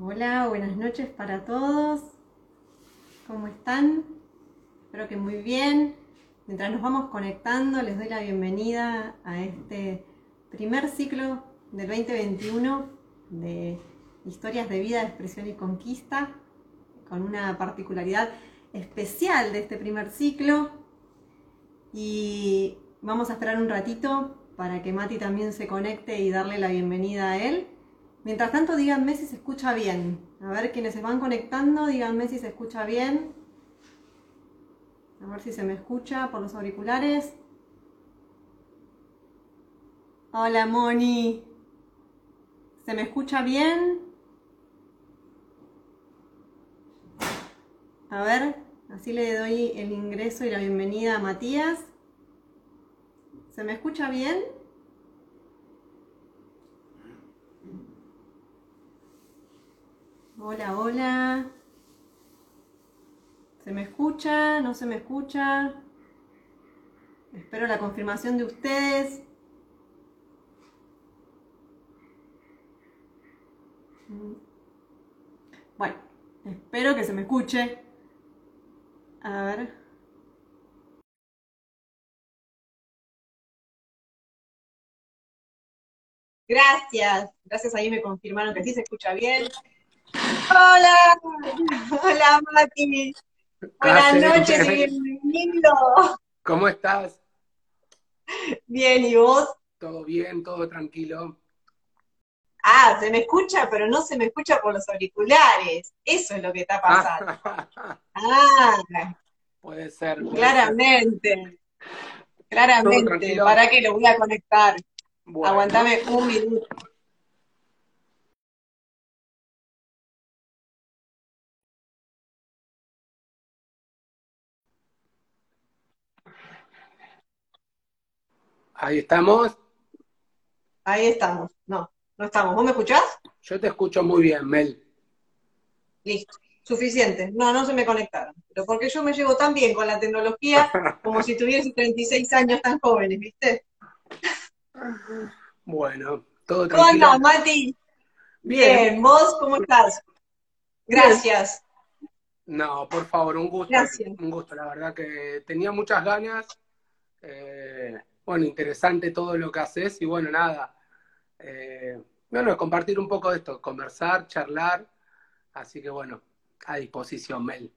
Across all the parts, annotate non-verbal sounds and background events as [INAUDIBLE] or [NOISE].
Hola, buenas noches para todos. ¿Cómo están? Espero que muy bien. Mientras nos vamos conectando, les doy la bienvenida a este primer ciclo del 2021 de historias de vida, expresión y conquista, con una particularidad especial de este primer ciclo. Y vamos a esperar un ratito para que Mati también se conecte y darle la bienvenida a él. Mientras tanto, díganme si se escucha bien. A ver, quienes se van conectando, díganme si se escucha bien. A ver si se me escucha por los auriculares. Hola, Moni. ¿Se me escucha bien? A ver, así le doy el ingreso y la bienvenida a Matías. ¿Se me escucha bien? Hola, hola. ¿Se me escucha? ¿No se me escucha? Espero la confirmación de ustedes. Bueno, espero que se me escuche. A ver. Gracias. Gracias, ahí me confirmaron que sí se escucha bien. Hola, [LAUGHS] hola Mati. Buenas noches y bienvenido. ¿Cómo estás? Bien, ¿y vos? Todo bien, todo tranquilo. Ah, se me escucha, pero no se me escucha por los auriculares. Eso es lo que está pasando. [LAUGHS] ah, puede ser. Puede claramente. Ser. Claramente. ¿Para qué lo voy a conectar? Bueno. Aguantame un minuto. Ahí estamos. Ahí estamos. No, no estamos. ¿Vos me escuchás? Yo te escucho muy bien, Mel. Listo. Suficiente. No, no se me conectaron. Pero porque yo me llevo tan bien con la tecnología [LAUGHS] como si tuviese 36 años tan jóvenes, ¿viste? Bueno, todo tranquilo. ¿Cómo Mati? Bien. bien. ¿Vos cómo estás? Gracias. No, por favor, un gusto. Gracias. Un gusto, la verdad que tenía muchas ganas. Eh, bueno, interesante todo lo que haces y bueno, nada. Eh, bueno, compartir un poco de esto, conversar, charlar. Así que bueno, a disposición, Mel.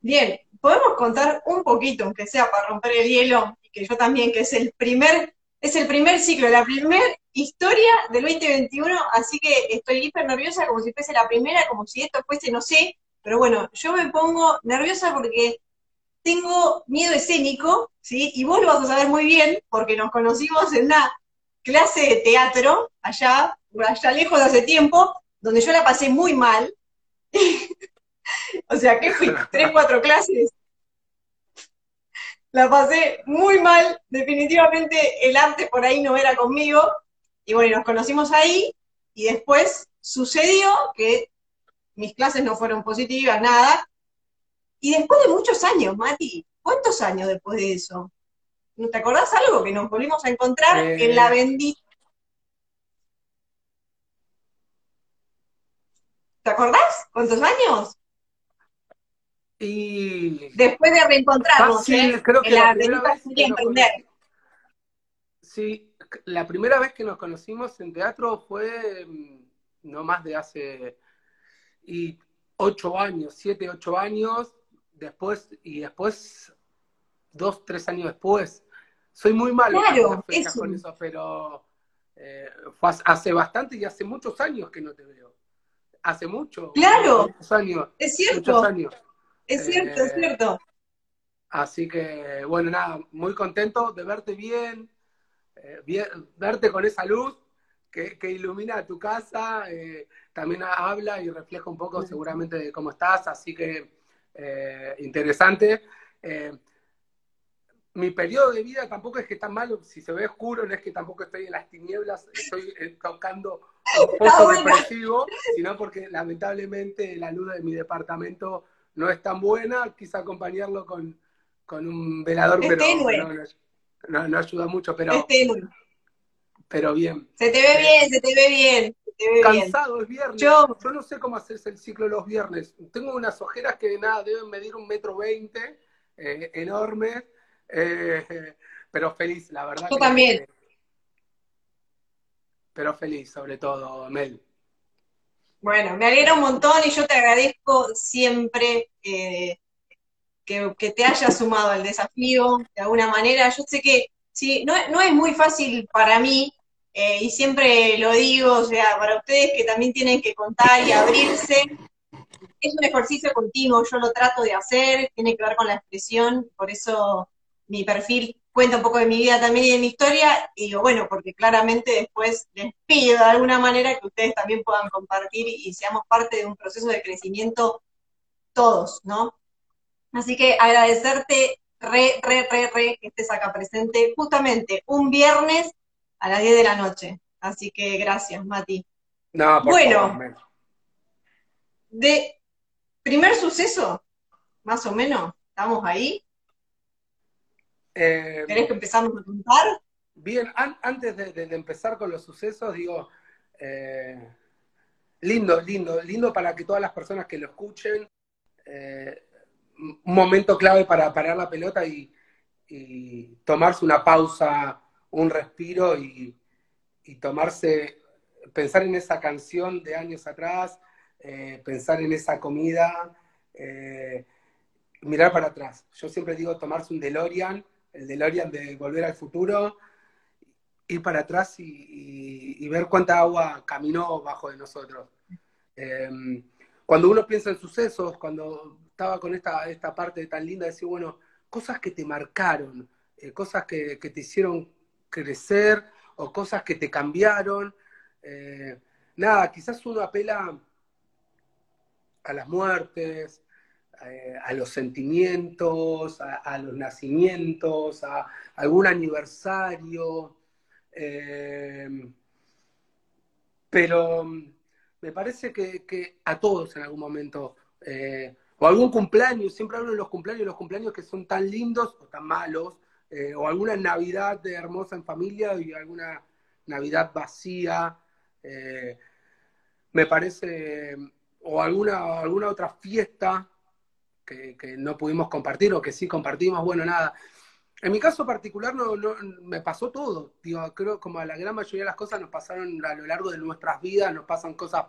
Bien, podemos contar un poquito, aunque sea para romper el hielo, y que yo también, que es el primer, es el primer ciclo, la primera historia del 2021, así que estoy hiper nerviosa como si fuese la primera, como si esto fuese, no sé, pero bueno, yo me pongo nerviosa porque tengo miedo escénico, ¿sí? Y vos lo vas a saber muy bien, porque nos conocimos en una clase de teatro, allá, allá lejos de hace tiempo, donde yo la pasé muy mal. [LAUGHS] o sea, que fui [LAUGHS] tres, cuatro clases. La pasé muy mal, definitivamente el arte por ahí no era conmigo. Y bueno, nos conocimos ahí y después sucedió que mis clases no fueron positivas, nada, y después de muchos años, Mati, ¿cuántos años después de eso? ¿Te acordás algo? Que nos volvimos a encontrar en la eh. bendita. ¿Te acordás? ¿Cuántos años? Y... Después de reencontrarnos, sí, ¿eh? creo que en la, la bendita emprender. Sí, la primera vez que nos conocimos en teatro fue mm, no más de hace y ocho años, siete, ocho años, después, y después, dos, tres años después. Soy muy malo claro, con eso, pero eh, fue hace bastante y hace muchos años que no te veo. Hace mucho. Claro. Muchos años. Es cierto. años. Es cierto, es eh, cierto. Así que, bueno, nada, muy contento de verte bien, eh, verte con esa luz que, que ilumina tu casa, también habla y refleja un poco seguramente de cómo estás, así que eh, interesante. Eh, mi periodo de vida tampoco es que está malo, si se ve oscuro, no es que tampoco estoy en las tinieblas, estoy eh, tocando [LAUGHS] un poco depresivo, sino porque lamentablemente la luz de mi departamento no es tan buena, quise acompañarlo con, con un velador, pero no, no, ayuda mucho, pero, pero bien. Se te ve bien, se te ve bien. Cansado, es viernes. Yo, no sé cómo hacerse el ciclo los viernes. Tengo unas ojeras que nada, deben medir un metro veinte, eh, enormes, eh, pero feliz, la verdad. Yo también. pero feliz, sobre todo, Mel. Bueno, me alegra un montón y yo te agradezco siempre eh, que, te hayas sumado al desafío de alguna manera. Yo sé que sí, no, no es muy fácil para mí eh, y siempre lo digo, o sea, para ustedes que también tienen que contar y abrirse, es un ejercicio continuo, yo lo trato de hacer, tiene que ver con la expresión, por eso mi perfil cuenta un poco de mi vida también y de mi historia, y digo, bueno, porque claramente después les pido de alguna manera que ustedes también puedan compartir y seamos parte de un proceso de crecimiento todos, ¿no? Así que agradecerte re, re, re, re que estés acá presente justamente un viernes a las 10 de la noche. Así que gracias, Mati. No, bueno, de primer suceso, más o menos, ¿estamos ahí? Eh, ¿Querés que empezamos a contar? Bien, antes de, empezar con los sucesos, digo, eh, lindo, lindo, lindo para que todas las personas que lo escuchen, eh, un momento clave para parar la pelota y tomarse una pausa un respiro y, tomarse, pensar en esa canción de años atrás, eh, pensar en esa comida, eh, mirar para atrás. Yo siempre digo tomarse un DeLorean, el DeLorean de Volver al Futuro, ir para atrás y, ver cuánta agua caminó bajo de nosotros. Em, cuando uno piensa en sucesos, cuando estaba con esta, esta parte tan linda de decir, bueno, cosas que te marcaron, eh, cosas que, te hicieron crecer o cosas que te cambiaron. Eh, nada, quizás uno apela a las muertes, eh, a los sentimientos, a, los nacimientos, a, algún aniversario. Eh, pero me parece que, a todos en algún momento, o algún cumpleaños, siempre hablo de los cumpleaños, los cumpleaños que son tan lindos o tan malos, eh, o alguna Navidad hermosa en familia y alguna Navidad vacía, eh, me parece, o alguna, alguna otra fiesta que, no pudimos compartir o que sí compartimos, bueno, nada. En mi caso particular no, me pasó todo, digo, creo como a la gran mayoría de las cosas nos pasaron a lo largo de nuestras vidas, nos pasan cosas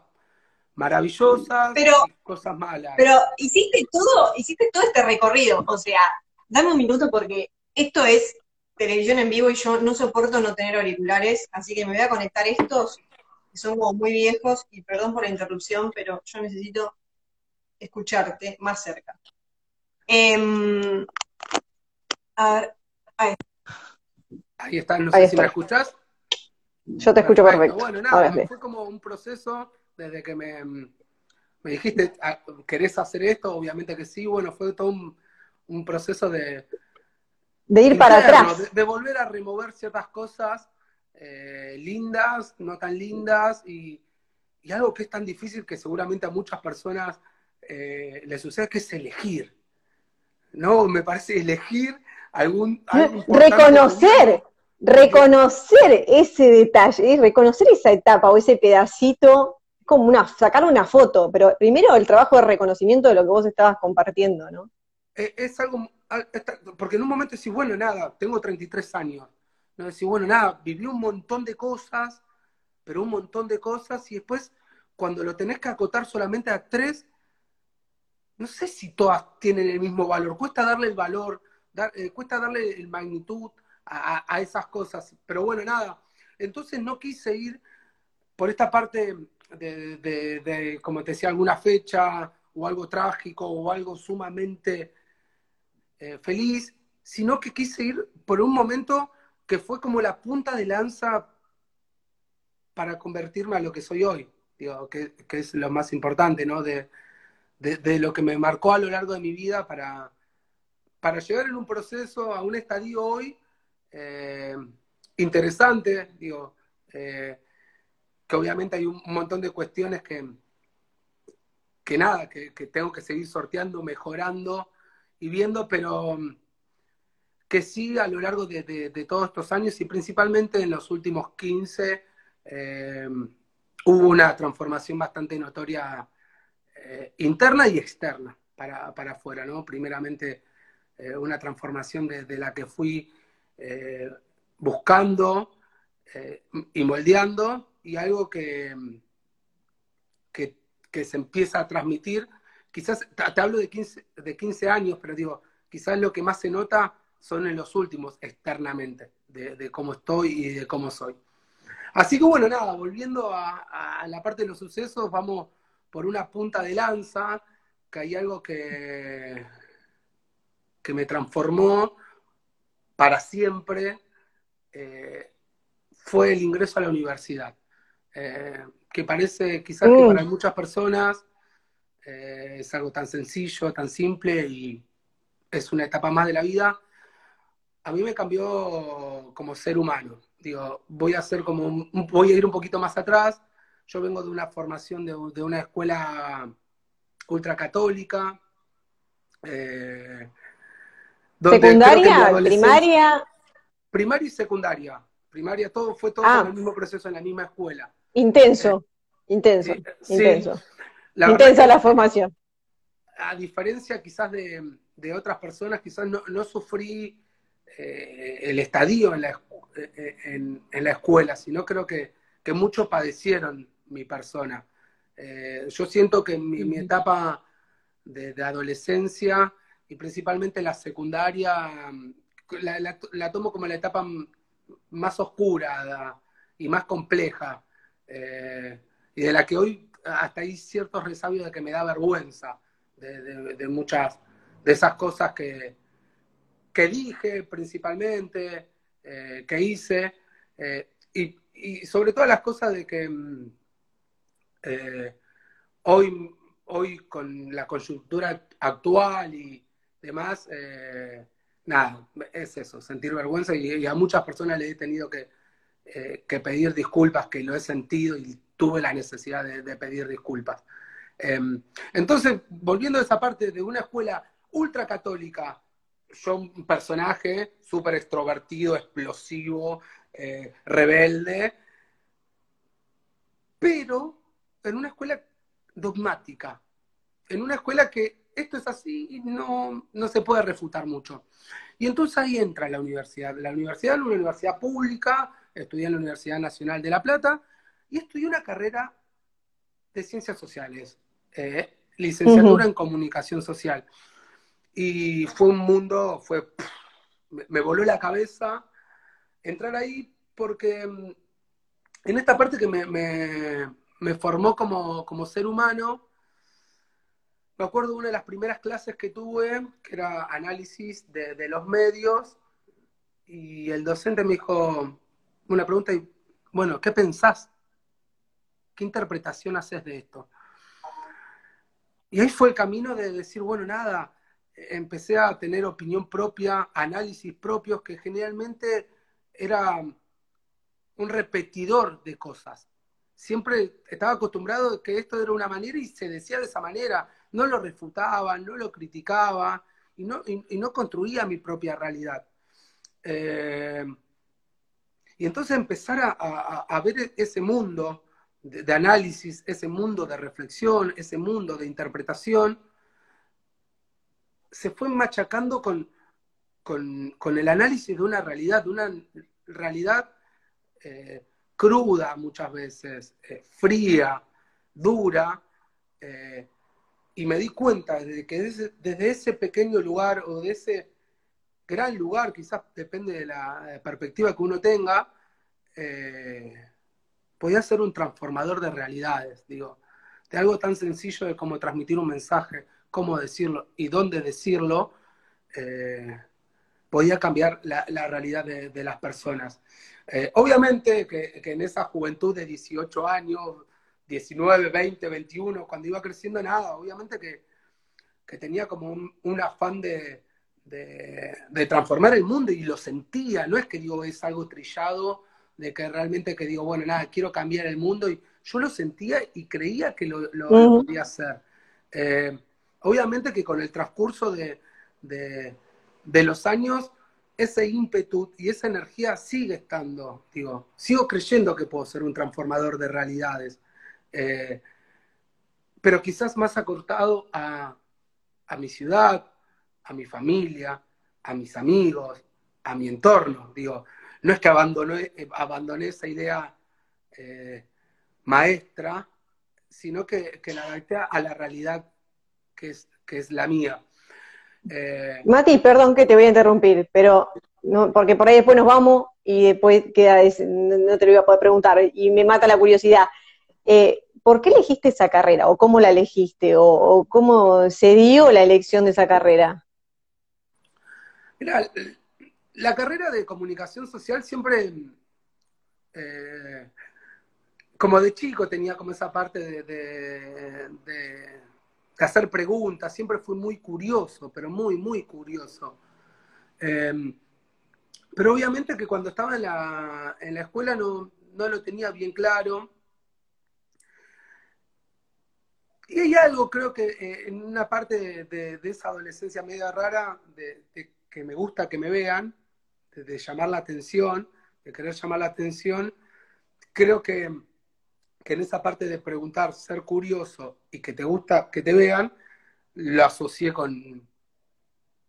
maravillosas, pero, cosas malas. Pero hiciste todo, hiciste todo este recorrido, o sea, dame un minuto porque esto es televisión en vivo y yo no soporto no tener auriculares, así que me voy a conectar estos, que son como muy viejos, y perdón por la interrupción, pero yo necesito escucharte más cerca. Em, a ver, ahí. Ahí está, no sé si me escuchás. Yo te escucho perfecto. Bueno, nada, fue como un proceso desde que me, me dijiste, ah, ¿querés hacer esto? Obviamente que sí, bueno, fue todo un proceso de, de ir para atrás. De, volver a remover ciertas cosas eh, lindas, no tan lindas, y, algo que es tan difícil que seguramente a muchas personas eh, les sucede, que es elegir. ¿No? Me parece elegir algún... reconocer, reconocer ese detalle, reconocer esa etapa o ese pedacito, como una, sacar una foto, pero primero el trabajo de reconocimiento de lo que vos estabas compartiendo, ¿no? Eh, es algo porque en un momento decís, bueno, nada, tengo 33 años. ¿no? Decís, bueno, nada, viví un montón de cosas, pero un montón de cosas, y después, cuando lo tenés que acotar solamente a tres, no sé si todas tienen el mismo valor. Cuesta darle el valor, eh, cuesta darle el magnitud a, esas cosas. Pero bueno, nada. Entonces no quise ir por esta parte de, de, como te decía, alguna fecha o algo trágico o algo sumamente eh, feliz, sino que quise ir por un momento que fue como la punta de lanza para convertirme a lo que soy hoy, digo, que, es lo más importante, ¿no? De, lo que me marcó a lo largo de mi vida para, para llegar en un proceso, a un estadio hoy eh, interesante, digo, eh, que obviamente hay un montón de cuestiones que, que nada, que tengo que seguir sorteando, mejorando, viendo, pero mm, que sí a lo largo de, todos estos años y principalmente en los últimos 15, eh, hubo una transformación bastante notoria eh, interna y externa para, para afuera, ¿no? Primeramente, eh, una transformación de, la que fui buscando y moldeando, y algo que, que, se empieza a transmitir. Quizás, te, hablo de 15, de 15 años, pero digo, quizás lo que más se nota son en los últimos externamente, de, cómo estoy y de cómo soy. Así que bueno, nada, volviendo a, la parte de los sucesos, vamos por una punta de lanza, que hay algo que, que me transformó para siempre, eh, fue el ingreso a la universidad. Eh, que parece quizás que para muchas personas eh, es algo tan sencillo, tan simple y es una etapa más de la vida a mí me cambió como ser humano. Digo, voy a hacer como, voy a ir un poquito más atrás. Yo vengo de una formación de, una escuela ultracatólica. Eh, ¿Secundaria? ¿Primaria? Primaria y secundaria. Primaria, todo fue todo ah. el mismo proceso en la misma escuela. Intenso, eh, intenso, intenso. Intensa la formación. A diferencia quizás de, otras personas, quizás no, no sufrí eh, el estadio en la, eh, en, la, escuela, sino creo que, muchos padecieron mi persona. Eh, yo siento que en mi, etapa de, adolescencia y principalmente la secundaria, la, tomo como la etapa más oscura y más compleja, y de la que hoy hasta hay ciertos resabios de que me da vergüenza de muchas de esas cosas que, que dije principalmente, eh, que hice, eh, y, sobre todo las cosas de que mm, eh, hoy, hoy con la coyuntura actual y demás, nada, es eso, sentir vergüenza y, a muchas personas le he tenido que, pedir disculpas, que lo he sentido y tuve la necesidad de, pedir disculpas. Em, entonces, volviendo a esa parte de una escuela ultracatólica, yo un personaje súper extrovertido, explosivo, eh, rebelde, pero en una escuela dogmática, en una escuela que esto es así y no, no se puede refutar mucho. Y entonces ahí entra la universidad. La universidad es una universidad pública, estudié en la Universidad Nacional de La Plata y estudié una carrera de ciencias sociales, eh, licenciatura en comunicación social. Y fue un mundo, fue, me voló la cabeza entrar ahí porque mm, en esta parte que me, me, formó como, como, ser humano, me acuerdo de una de las primeras clases que tuve, que era análisis de, de los medios, y el docente me dijo una pregunta y, bueno, ¿qué pensás? ¿Qué interpretación haces de esto? Y ahí fue el camino de decir, bueno, nada, empecé a tener opinión propia, análisis propios, que generalmente era un repetidor de cosas. Siempre estaba acostumbrado a que esto era una manera y se decía de esa manera. No lo refutaba, no lo criticaba y no, construía mi propia realidad. Eh, y entonces empezar a, ver ese mundo de, análisis, ese mundo de reflexión, ese mundo de interpretación, se fue machacando con, con, el análisis de una realidad, de una realidad eh, cruda muchas veces, eh, fría, dura, eh, y me di cuenta de que desde, ese pequeño lugar o de ese gran lugar, quizás depende de la perspectiva que uno tenga, podía ser un transformador de realidades, digo, de algo tan sencillo de como transmitir un mensaje, cómo decirlo y dónde decirlo, eh, podía cambiar la, realidad de, las personas. Eh, obviamente que, en esa juventud de 18 años, 19, 20, 21, cuando iba creciendo nada, obviamente que, tenía como un, afán de, de, transformar el mundo y lo sentía, no es que digo es algo trillado, de que realmente que digo, bueno, nada, quiero cambiar el mundo y yo lo sentía y creía que lo, podía hacer. Eh, Obviamente que con el transcurso de, los años, ese ímpetu y esa energía sigue estando, digo, sigo creyendo que puedo ser un transformador de realidades. eh, pero quizás más acortado a, mi ciudad, a mi familia, a mis amigos, a mi entorno. Digo, no es que abandoné, abandoné esa idea eh, maestra, sino que, la adapté a la realidad que es, que es la mía. Eh, Mati, perdón que te voy a interrumpir, pero no, porque por ahí después nos vamos y después queda, no te lo voy a poder preguntar y me mata la curiosidad. Eh, ¿Por qué elegiste esa carrera? ¿O cómo la elegiste? ¿O, cómo se dio la elección de esa carrera? Mira, la carrera de comunicación social siempre, eh, como de chico tenía como esa parte de hacer preguntas, siempre fui muy curioso, pero muy, muy curioso. Em, pero obviamente que cuando estaba en la, en la escuela no, lo tenía bien claro. Y hay algo, creo que eh, en una parte de, esa adolescencia media rara, de, que me gusta que me vean, de llamar la atención, de querer llamar la atención, creo que que en esa parte de preguntar, ser curioso y que te gusta que te vean, lo asocié con,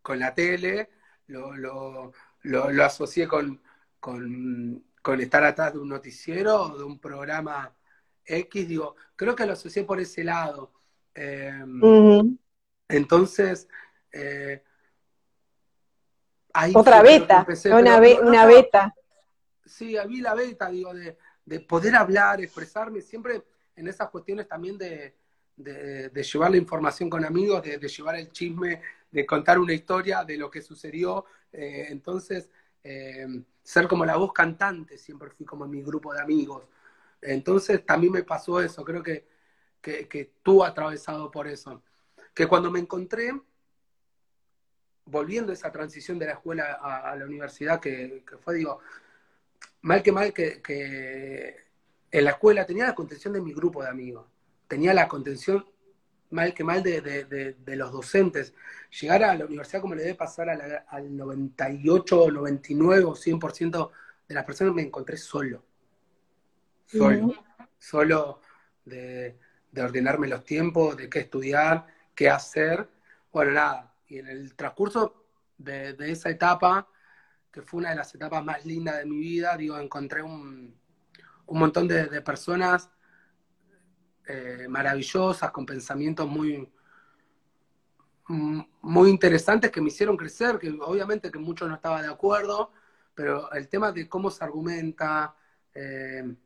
con la tele, lo, lo, lo, asocié con, con, estar atrás de un noticiero o de un programa X, digo, creo que lo asocié por ese lado. Em, entonces, eh, otra beta, una, una beta. Sí, vi la beta, digo, de, de poder hablar, expresarme, siempre en esas cuestiones también de, llevar la información con amigos, de, llevar el chisme, de contar una historia de lo que sucedió. Eh, entonces, eh, ser como la voz cantante, siempre fui como mi grupo de amigos. Entonces, también me pasó eso, creo que, que, tú atravesado por eso. Que cuando me encontré, volviendo a esa transición de la escuela a, la universidad, que, que fue, digo, mal que mal que, en la escuela tenía la contención de mi grupo de amigos, tenía la contención mal que mal de, los docentes. Llegar a la universidad como le debe pasar al 98, 99 o 100% de las personas me encontré solo. Solo. Solo de, ordenarme los tiempos, de qué estudiar, qué hacer. Bueno, nada. Y en el transcurso de esa etapa que fue una de las etapas más lindas de mi vida. Digo, encontré un, montón de, personas eh, maravillosas, con pensamientos muy, muy interesantes que me hicieron crecer, que obviamente que mucho no estaba de acuerdo, pero el tema de cómo se argumenta, eh,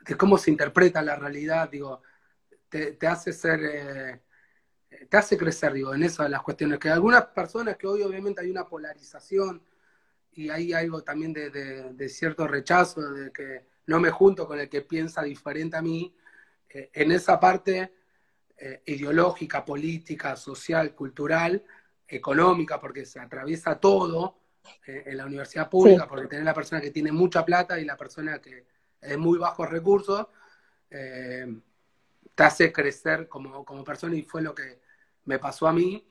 de cómo se interpreta la realidad, digo, te, hace ser, eh, te hace crecer, digo, en esas las cuestiones. Que algunas personas que hoy obviamente hay una polarización y hay algo también de, cierto rechazo, de que no me junto con el que piensa diferente a mí, eh, en esa parte eh, ideológica, política, social, cultural, económica, porque se atraviesa todo eh, en la universidad pública, porque tenés la persona que tiene mucha plata y la persona que es de muy bajos recursos, te hace crecer como, como persona y fue lo que me pasó a mí.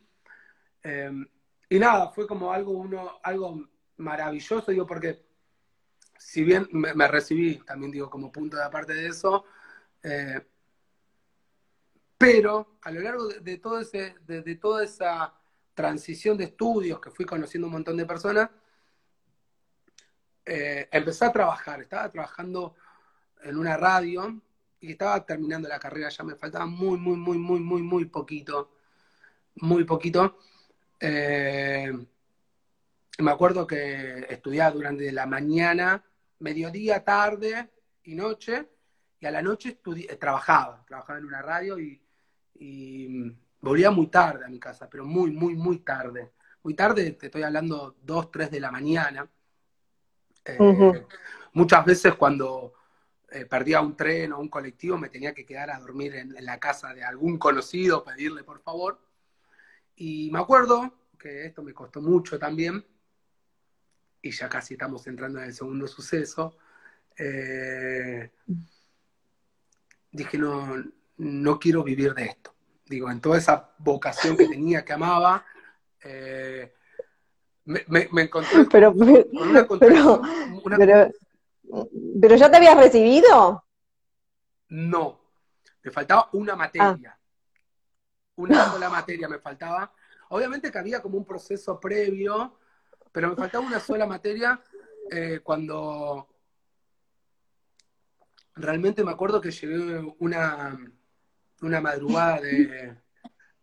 y nada, fue como algo, uno, algo maravilloso, digo, porque si bien me, recibí, también digo, como punto de aparte de eso, eh, pero a lo largo de, todo ese, de, toda esa transición de estudios que fui conociendo un montón de personas, eh, empecé a trabajar, estaba trabajando en una radio y estaba terminando la carrera, ya me faltaba muy, muy, muy, muy, muy, muy poquito, muy poquito. Eh, me acuerdo que estudiaba durante la mañana, mediodía, tarde y noche, y a la noche trabajaba, trabajaba en una radio y, volvía muy tarde a mi casa, pero muy, muy, muy tarde. Muy tarde, te estoy hablando dos, tres de la mañana. Eh, muchas veces cuando eh, perdía un tren o un colectivo me tenía que quedar a dormir en, la casa de algún conocido, pedirle por favor. Y me acuerdo que esto me costó mucho también, y ya casi estamos entrando en el segundo suceso, eh, dije, no, no quiero vivir de esto. Digo, en toda esa vocación que tenía, que amaba, eh, me, me, encontré pero, con una, pero, pero, pero, ya te habías recibido. No, me faltaba una materia. Una [LAUGHS] sola materia me faltaba. Obviamente que había como un proceso previo, pero me faltaba una sola materia eh, cuando realmente me acuerdo que llegué una, una madrugada de,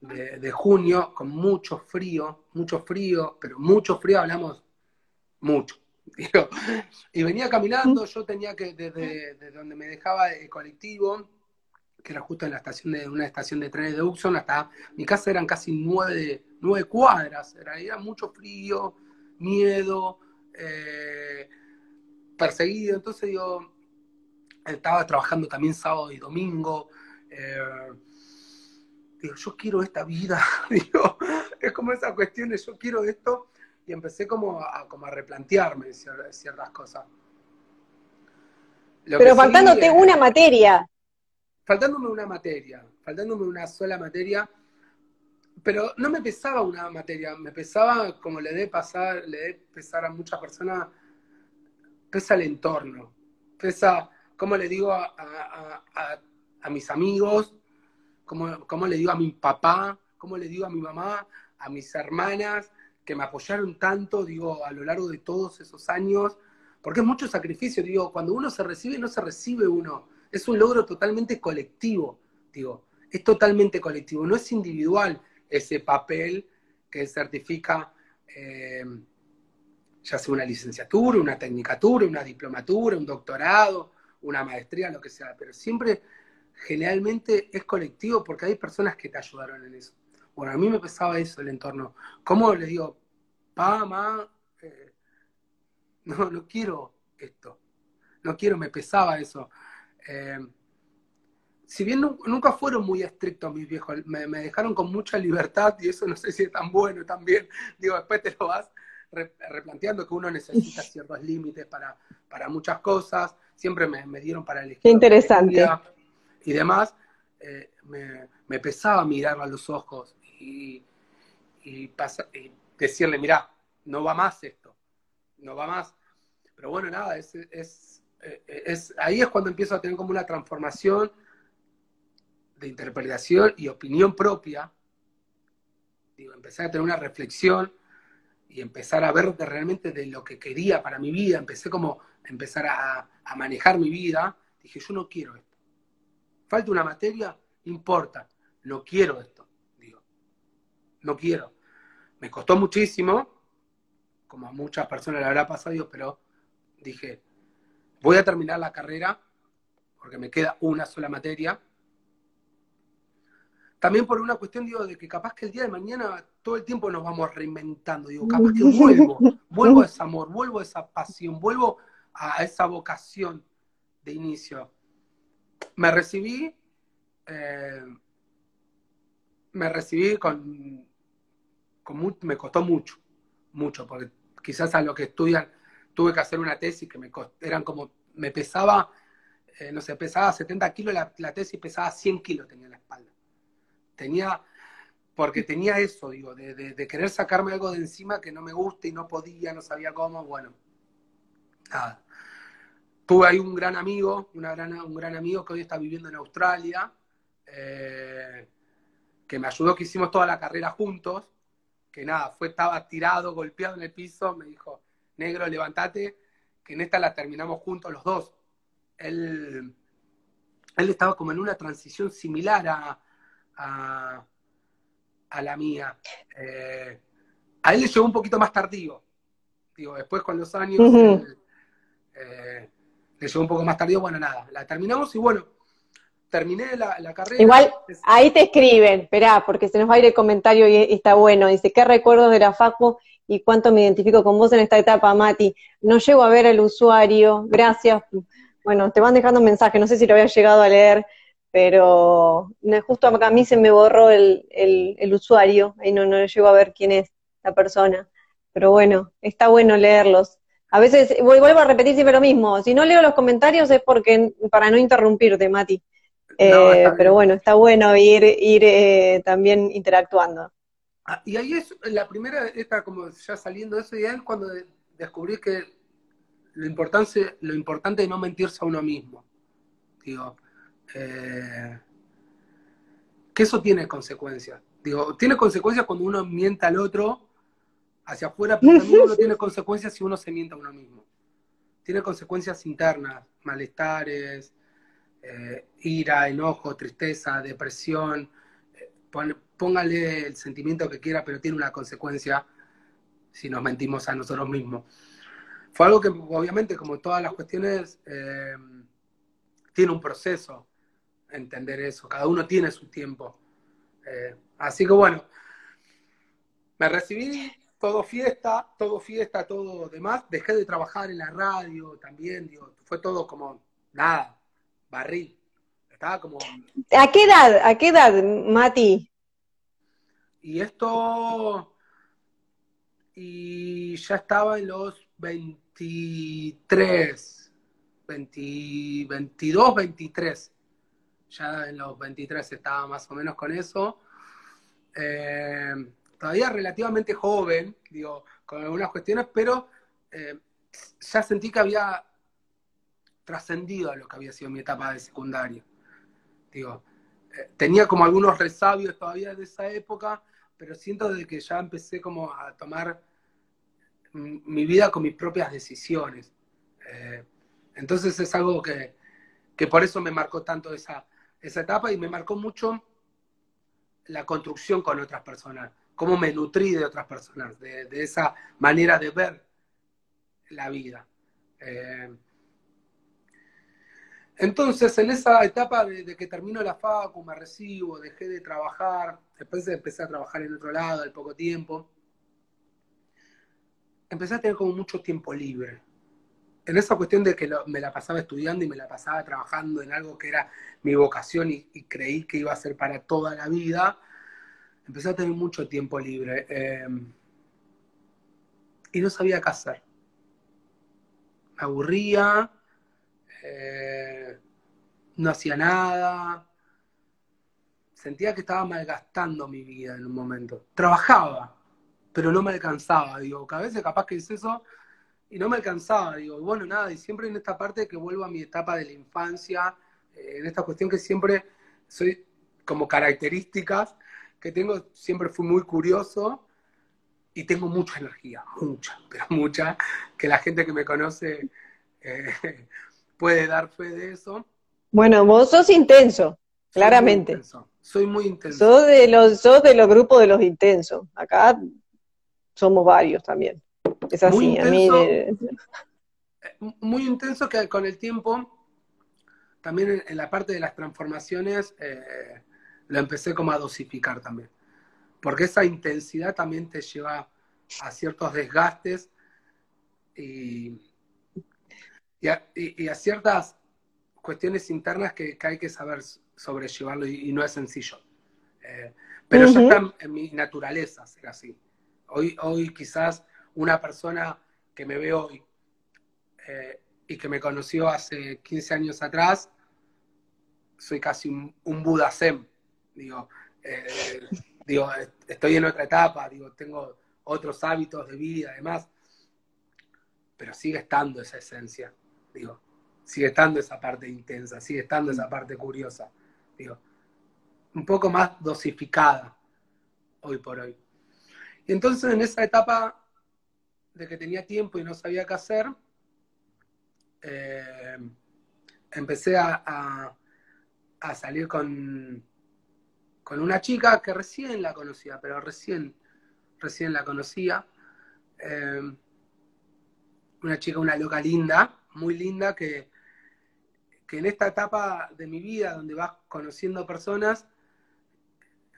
de, junio con mucho frío, mucho frío, pero mucho frío, hablamos mucho. [LAUGHS] y venía caminando, yo tenía que, desde, donde me dejaba el colectivo, que era justo en la estación de una estación de trenes de Uxon, hasta mi casa eran casi nueve, nueve cuadras, era, era mucho frío, miedo, eh, perseguido, entonces yo estaba trabajando también sábado y domingo, eh, digo, yo quiero esta vida, [LAUGHS] digo, es como esa cuestión de yo quiero esto, y empecé como a, como a replantearme ciertas cosas. Pero faltándote una materia. Faltándome una materia, faltándome una sola materia, pero no me pesaba una materia, me pesaba, como le dé pasar, le dé pesar a muchas personas, pesa el entorno, pesa, como le digo a, a mis amigos, cómo, le digo a mi papá, cómo le digo a mi mamá, a mis hermanas, que me apoyaron tanto, digo, a lo largo de todos esos años, porque es mucho sacrificio, digo, cuando uno se recibe, no se recibe uno, es un logro totalmente colectivo, digo, es totalmente colectivo, no es individual ese papel que certifica eh, ya sea una licenciatura, una tecnicatura, una diplomatura, un doctorado, una maestría, lo que sea, pero siempre generalmente es colectivo porque hay personas que te ayudaron en eso. Bueno, a mí me pesaba eso el entorno. ¿Cómo les digo, pa, mamá, eh, no, no quiero esto. No quiero, me pesaba eso. Eh, si bien nunca fueron muy estrictos mis viejos, me, dejaron con mucha libertad y eso no sé si es tan bueno también. [LAUGHS] Digo, después te lo vas replanteando que uno necesita ciertos límites para, para muchas cosas. Siempre me, me dieron para elegir. Qué interesante y demás, eh, me, pesaba mirar a los ojos y, decirle, mira, no va más esto, no va más. Pero bueno, nada, es, es, ahí es cuando empiezo a tener como una transformación de interpretación y opinión propia. Digo, empecé a tener una reflexión y empezar a ver realmente de lo que quería para mi vida. Empecé como empezar a, a manejar mi vida. Dije, yo no quiero esto falta una materia, importa, no quiero esto, no quiero. Me costó muchísimo, como a muchas personas le habrá pasado, pero dije, voy a terminar la carrera, porque me queda una sola materia. También por una cuestión, digo, de que capaz que el día de mañana todo el tiempo nos vamos reinventando, digo, capaz que vuelvo, vuelvo a ese amor, vuelvo a esa pasión, vuelvo a esa vocación de inicio me recibí, eh, me recibí con, con me costó mucho, mucho, porque quizás a lo que estudian tuve que hacer una tesis que me eran como, me pesaba, eh, no sé, pesaba 70 kilos la, la, tesis, pesaba 100 kilos tenía en la espalda. Tenía, porque tenía eso, digo, de, de, querer sacarme algo de encima que no me gusta y no podía, no sabía cómo, bueno, nada tuve ahí un gran amigo, una gran, un gran amigo que hoy está viviendo en Australia, eh, que me ayudó, que hicimos toda la carrera juntos, que nada, fue, estaba tirado, golpeado en el piso, me dijo, negro, levántate, que en esta la terminamos juntos los dos. Él, él estaba como en una transición similar a, a, la mía. Eh, a él le llegó un poquito más tardío. Digo, después con los años, que llegó un poco más tardío, bueno, nada, la terminamos y bueno, terminé la, carrera. Igual, ahí te escriben, esperá, porque se nos va a ir el comentario y, está bueno. Dice, ¿qué recuerdos de la Facu y cuánto me identifico con vos en esta etapa, Mati? No llego a ver al usuario, gracias. Bueno, te van dejando mensajes, no sé si lo había llegado a leer, pero justo a mí se me borró el, el, usuario, y no, no llego a ver quién es la persona. Pero bueno, está bueno leerlos. A veces vuelvo a repetir siempre lo mismo. Si no leo los comentarios es porque para no interrumpirte, Mati. Eh, pero bueno, está bueno ir, ir eh, también interactuando. Ah, y ahí es la primera, está como ya saliendo de eso, y es cuando descubrí que lo importante, lo importante es no mentirse a uno mismo. Digo, eh, que eso tiene consecuencias. Digo, tiene consecuencias cuando uno mienta al otro hacia afuera, pero también uno [LAUGHS] tiene consecuencias si uno se miente a uno mismo. Tiene consecuencias internas, malestares, eh, ira, enojo, tristeza, depresión. Eh, póngale el sentimiento que quiera, pero tiene una consecuencia si nos mentimos a nosotros mismos. Fue algo que obviamente, como todas las cuestiones, eh, tiene un proceso entender eso. Cada uno tiene su tiempo. así que bueno, me recibí todo fiesta, todo fiesta, todo demás. Dejé de trabajar en la radio también, fue todo como nada, barrí. Estaba como. ¿A qué edad? ¿A qué edad, Mati? Y esto. Y ya estaba en los 23, 22, 23. Ya en los 23 estaba más o menos con eso. Eh, todavía relativamente joven, digo, con algunas cuestiones, pero eh, ya sentí que había trascendido a lo que había sido mi etapa de secundaria. Digo, eh, tenía como algunos resabios todavía de esa época, pero siento de que ya empecé como a tomar mi vida con mis propias decisiones. Eh, entonces es algo que, que, por eso me marcó tanto esa, esa etapa y me marcó mucho la construcción con otras personas cómo me nutrí de otras personas, de, esa manera de ver la vida. Eh, entonces, en esa etapa de, que termino la facu, me recibo, dejé de trabajar, después empecé a trabajar en otro lado al poco tiempo, empecé a tener como mucho tiempo libre. En esa cuestión de que me la pasaba estudiando y me la pasaba trabajando en algo que era mi vocación y creí que iba a ser para toda la vida, empecé a tener mucho tiempo libre eh, y no sabía qué hacer. Me aburría, eh, no hacía nada, sentía que estaba malgastando mi vida en un momento. Trabajaba, pero no me alcanzaba, digo, que a veces capaz que es eso y no me alcanzaba, digo, bueno, nada, y siempre en esta parte que vuelvo a mi etapa de la infancia, eh, en esta cuestión que siempre soy como características, que tengo, siempre fui muy curioso y tengo mucha energía, mucha, [LAUGHS] pero mucha, que la gente que me conoce eh, [LAUGHS] puede dar fe de eso. Bueno, vos sos intenso, claramente. Soy muy intenso. Sos de los, sos de los grupos de los intensos. Acá somos varios también. Es así, muy intenso, eh, Muy intenso que con el tiempo, también en, la parte de las transformaciones, eh, lo empecé como a dosificar también. Porque esa intensidad también te lleva a ciertos desgastes y, y, a, ciertas cuestiones internas que, hay que saber sobrellevarlo y, no es sencillo. Eh, pero ya está en mi naturaleza ser así. Hoy, hoy quizás una persona que me ve hoy eh, y que me conoció hace 15 años atrás, soy casi un, un Buda Zen digo, eh, digo, estoy en otra etapa, digo, tengo otros hábitos de vida, además, pero sigue estando esa esencia, digo, sigue estando esa parte intensa, sigue estando esa parte curiosa, digo, un poco más dosificada hoy por hoy. Y entonces en esa etapa de que tenía tiempo y no sabía qué hacer, eh, empecé a, a salir con, con una chica que recién la conocía, pero recién, recién la conocía. Eh, una chica, una loca linda, muy linda, que, que en esta etapa de mi vida, donde vas conociendo personas,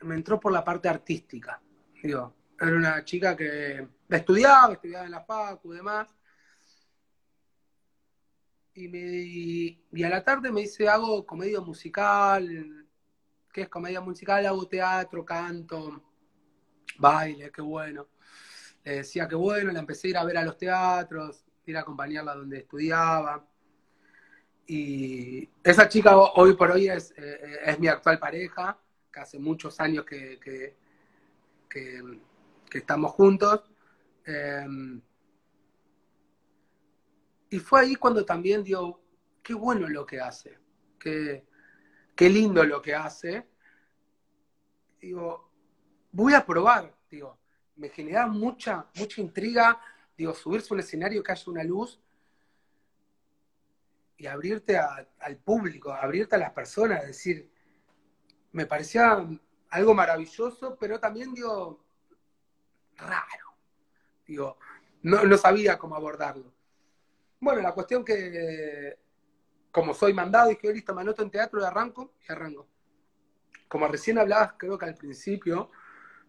me entró por la parte artística. Digo, era una chica que estudiaba, estudiaba en la facu y demás. Y, me, y a la tarde me dice, hago comedia musical, que es comedia musical, hago teatro, canto, baile, qué bueno. Le decía que bueno, la empecé a ir a ver a los teatros, ir a acompañarla donde estudiaba. Y esa chica hoy por hoy es, eh, es mi actual pareja, que hace muchos años que, que, estamos juntos. Em, y fue ahí cuando también dio, qué bueno lo que hace, que qué lindo lo que hace. Digo, voy a probar, digo, me genera mucha, mucha intriga, digo, subirse a un escenario que haya una luz y abrirte al público, abrirte a las personas, decir, me parecía algo maravilloso, pero también, digo, raro. Digo, no, no sabía cómo abordarlo. Bueno, la cuestión que, como soy mandado, dije, listo, me anoto en teatro y arranco, y arranco. Como recién hablabas, creo que al principio,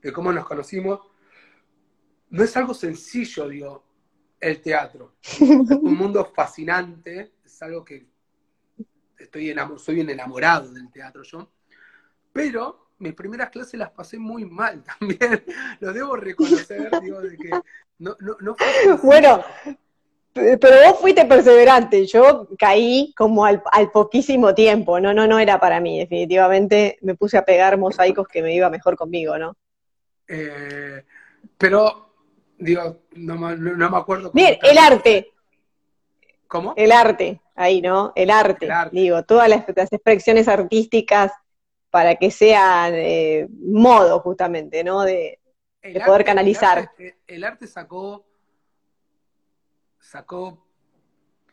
de cómo nos conocimos, no es algo sencillo, digo, el teatro. Es un mundo fascinante, es algo que estoy soy bien enamorado del teatro yo, pero mis primeras clases las pasé muy mal [LAUGHS] también, lo debo reconocer, digo, de que no, no, no Bueno, pero vos fuiste perseverante, yo caí como al, poquísimo tiempo, no, no, no era para mí, definitivamente me puse a pegar mosaicos que me iba mejor conmigo, ¿no? Eh, pero, digo, no, me acuerdo. Bien, el arte. ¿Cómo? El arte, ahí, ¿no? El arte, digo, todas las, expresiones artísticas para que sean eh, modo justamente, ¿no? De, poder canalizar. el arte sacó sacó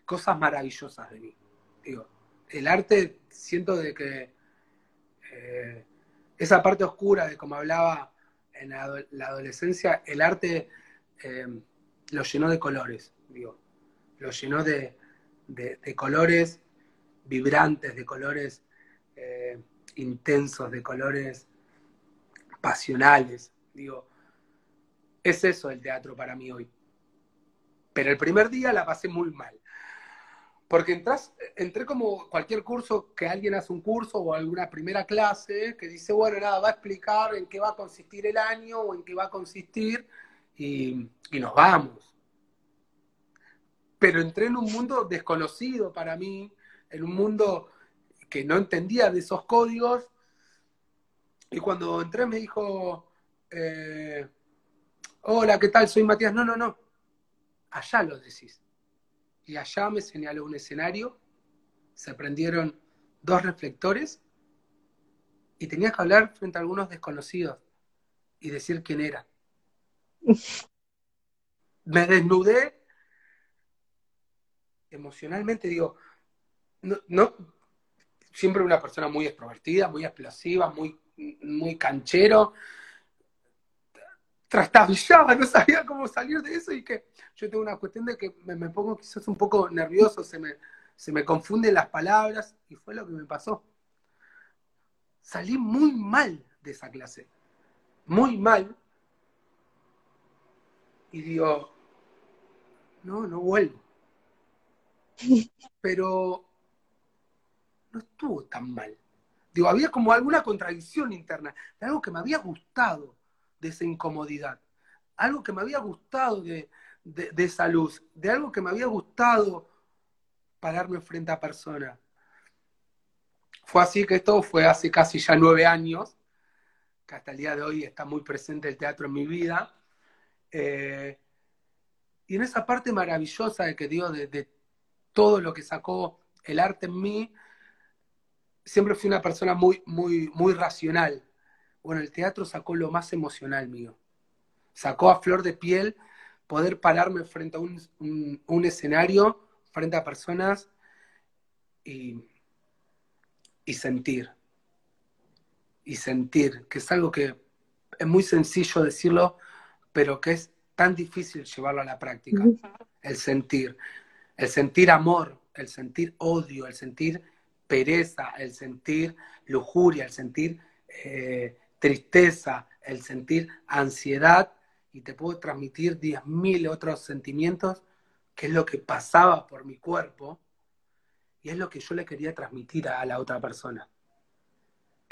cosas maravillosas de mí. Digo, el arte, siento de que eh, esa parte oscura de como hablaba en la, adolescencia, el arte eh, lo llenó de colores, digo, lo llenó de, colores vibrantes, de colores eh, intensos, de colores pasionales, digo, es eso el teatro para mí hoy. Pero el primer día la pasé muy mal. Porque entras, entré como cualquier curso que alguien hace un curso o alguna primera clase que dice, bueno, nada, va a explicar en qué va a consistir el año o en qué va a consistir y, nos vamos. Pero entré en un mundo desconocido para mí, en un mundo que no entendía de esos códigos. Y cuando entré me dijo, eh, hola, ¿qué tal? Soy Matías. No, no, no allá lo decís. Y allá me señaló un escenario, se prendieron dos reflectores y tenías que hablar frente a algunos desconocidos y decir quién era. Me desnudé emocionalmente, digo, no, siempre una persona muy extrovertida, muy explosiva, muy, muy canchero, trastabillaba, no sabía cómo salir de eso y que yo tengo una cuestión de que me, pongo quizás un poco nervioso, se me, se me confunden las palabras y fue lo que me pasó. Salí muy mal de esa clase, muy mal. Y digo, no, no vuelvo. Pero no estuvo tan mal. Digo, había como alguna contradicción interna, de algo que me había gustado de esa incomodidad, algo que me había gustado de, esa luz, de algo que me había gustado pararme frente a personas. Fue así que esto fue hace casi ya nueve años, que hasta el día de hoy está muy presente el teatro en mi vida. Eh, y en esa parte maravillosa de que digo, de, de, todo lo que sacó el arte en mí, siempre fui una persona muy, muy, muy racional. Bueno, el teatro sacó lo más emocional mío. Sacó a flor de piel poder pararme frente a un, escenario, frente a personas y, y sentir. Y sentir, que es algo que es muy sencillo decirlo, pero que es tan difícil llevarlo a la práctica. El sentir. El sentir amor, el sentir odio, el sentir pereza, el sentir lujuria, el sentir eh, tristeza, el sentir ansiedad y te puedo transmitir diez mil otros sentimientos, que es lo que pasaba por mi cuerpo y es lo que yo le quería transmitir a la otra persona.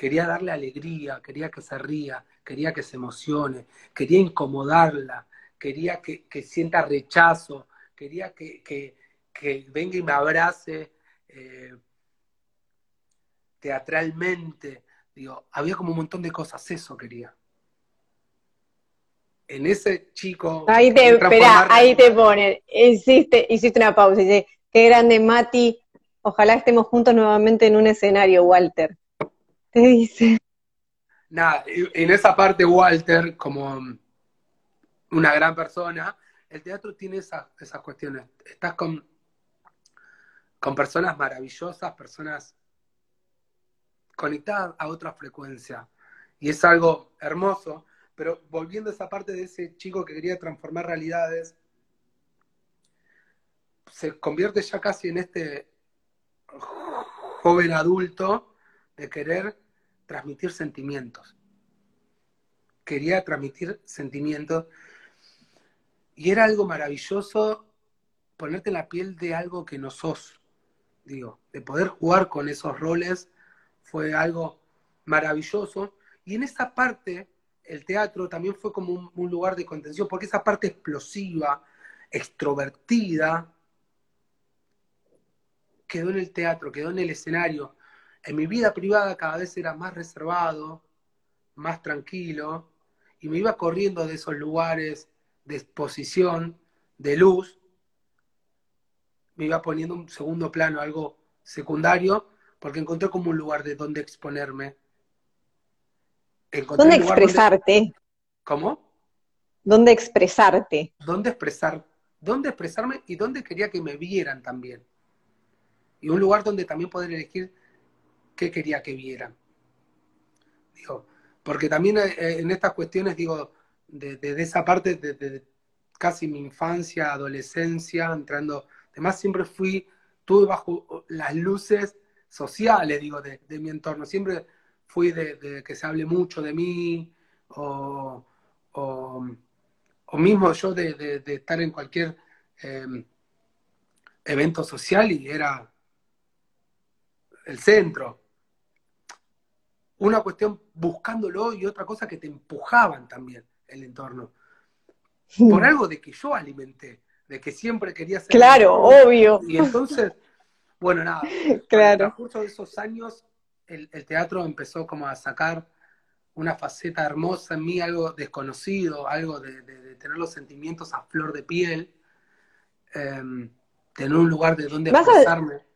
Quería darle alegría, quería que se ría, quería que se emocione, quería incomodarla, quería que, sienta rechazo, quería que, venga y me abrace eh, teatralmente, Digo, había como un montón de cosas, eso quería. En ese chico. Ahí te, espera, ahí te ponen. Hiciste, hiciste una pausa. Dice, qué grande, Mati. Ojalá estemos juntos nuevamente en un escenario, Walter. Te dice. Nada, en esa parte Walter, como una gran persona, el teatro tiene esas cuestiones. Estás con, con personas maravillosas, personas conectadas a otra frecuencia. Y es algo hermoso. Pero volviendo a esa parte de ese chico que quería transformar realidades, se convierte ya casi en este joven adulto de querer transmitir sentimientos. Quería transmitir sentimientos y era algo maravilloso ponerte en la piel de algo que no sos, digo, de poder jugar con esos roles fue algo maravilloso. Y en esa parte, el teatro también fue como un, un lugar de contención, porque esa parte explosiva, extrovertida, quedó en el teatro, quedó en el escenario. En mi vida privada cada vez era más reservado, más tranquilo, y me iba corriendo de esos lugares de exposición, de luz, me iba poniendo un segundo plano, algo secundario, porque encontré como un lugar de donde exponerme. ¿Dónde expresarte? ¿Cómo? ¿Dónde expresarte? ¿Dónde expresar? ¿Dónde expresarme y dónde quería que me vieran también? Y un lugar donde también poder elegir qué quería que vieran. Digo, porque también eh, en estas cuestiones, digo, desde de, esa parte, de, casi mi infancia, adolescencia, entrando, además siempre fui, tuve bajo las luces sociales, digo, de, mi entorno, siempre fui de, que se hable mucho de mí, o, o, mismo yo de, estar en cualquier em, evento social y era el centro. Una cuestión buscándolo y otra cosa que te empujaban también el entorno. Por algo de que yo alimenté, de que siempre quería ser. Claro, obvio. Y entonces, bueno, nada. [LAUGHS] Claro. En el curso de esos años, el, teatro empezó como a sacar una faceta hermosa en mí, algo desconocido, algo de, tener los sentimientos a flor de piel, em, tener un lugar de donde expresarme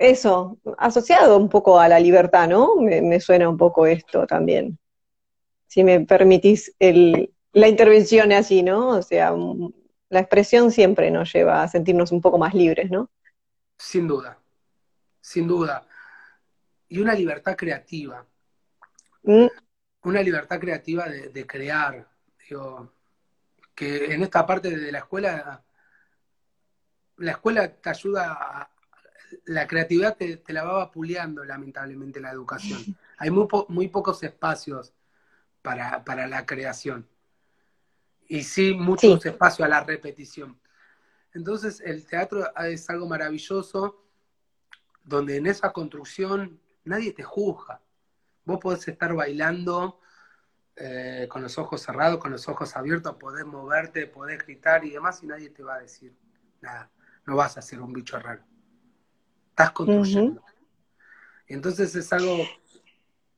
eso, asociado un poco a la libertad, ¿no? Me, suena un poco esto también. Si me permitís el, la intervención así, ¿no? O sea, la expresión siempre nos lleva a sentirnos un poco más libres, ¿no? Sin duda, sin duda. Y una libertad creativa. Mm. Una libertad creativa de, de crear. Digo, que en esta parte de la escuela, la escuela te ayuda a, la creatividad te, la va vapuleando, lamentablemente, la educación. Hay muy, muy pocos espacios para, la creación. Y sí, muchos espacios a la repetición. Entonces, el teatro es algo maravilloso, donde en esa construcción nadie te juzga. Vos podés estar bailando eh, con los ojos cerrados, con los ojos abiertos, podés moverte, podés gritar y demás, y nadie te va a decir nada. No vas a ser un bicho raro estás construyendo. Entonces es algo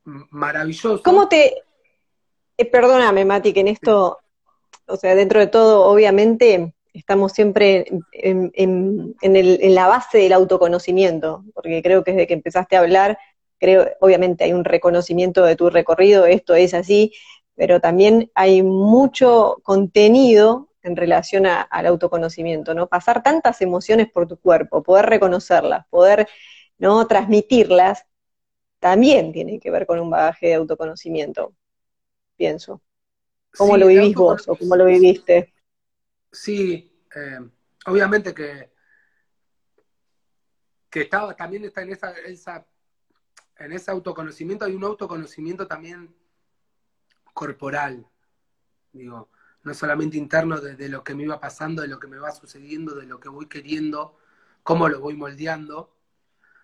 maravilloso. ¿Cómo te... Eh, perdóname, Mati, que en esto, o sea, dentro de todo, obviamente, estamos siempre en, en, la base del autoconocimiento, porque creo que desde que empezaste a hablar, creo, obviamente hay un reconocimiento de tu recorrido, esto es así, pero también hay mucho contenido en relación al autoconocimiento, ¿no? Pasar tantas emociones por tu cuerpo, poder reconocerlas, poder ¿no? transmitirlas, también tiene que ver con un bagaje de autoconocimiento, pienso. ¿Cómo lo vivís vos o cómo lo viviste? Sí, eh, obviamente que, que estaba, también está en esa, esa, en ese autoconocimiento, hay un autoconocimiento también corporal, digo, no solamente interno de, lo que me iba pasando, de lo que me va sucediendo, de lo que voy queriendo, cómo lo voy moldeando,